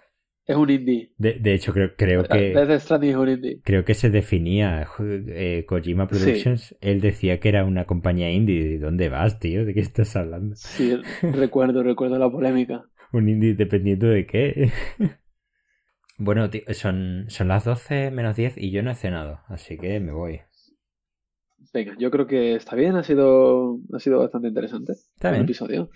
es un indie. De, de hecho, creo, creo que... Death Stranding es un indie. Creo que se definía eh, Kojima Productions. Él decía que era una compañía indie. ¿De dónde vas, tío? ¿De qué estás hablando? Sí, recuerdo, recuerdo la polémica. ¿Un indie dependiendo de qué? bueno, tío, son, son las 12 menos 10 y yo no he cenado, así que me voy. Venga, yo creo que está bien, ha sido, ha sido bastante interesante Está el bien. episodio.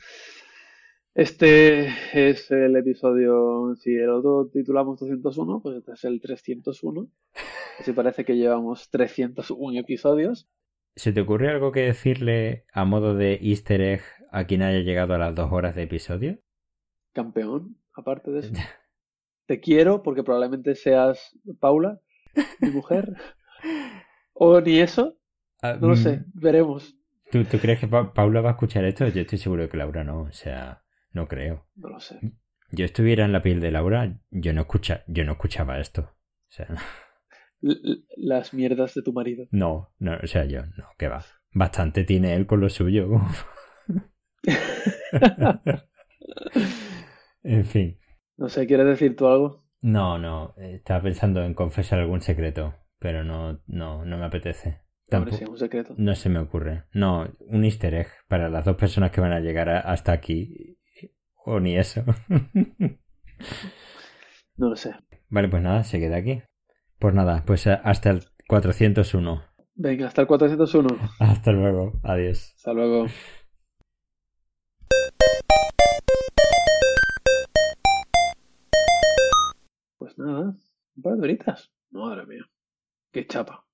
Este es el episodio, si el otro titulamos 201, pues este es el 301. Así parece que llevamos 301 episodios. ¿Se te ocurre algo que decirle a modo de easter egg a quien haya llegado a las dos horas de episodio? Campeón, aparte de eso. Te quiero porque probablemente seas Paula, mi mujer. O ni eso, Ah, no lo mm, sé, veremos. ¿Tú, tú crees que Pa- Paula va a escuchar esto? Yo estoy seguro que Laura no, o sea, no creo. No lo sé. Yo estuviera en la piel de Laura, yo no escucha, yo no escuchaba esto. O sea, las mierdas de tu marido. no, no, o sea, yo, no, que va. Bastante tiene él con lo suyo. en fin. No sé, ¿quieres decir tú algo? No, no, estaba pensando en confesar algún secreto, pero no, no, no me apetece. Tampoco, es un secreto. no se me ocurre. No, un easter egg para las dos personas que van a llegar a- hasta aquí. O ni eso. No lo sé. vale, pues nada, se queda aquí. Pues nada, pues eh, hasta el 401. Venga, hasta el 401. Hasta luego. Adiós. Hasta luego. Pues nada, un par de horitas. Madre mía. Qué chapa.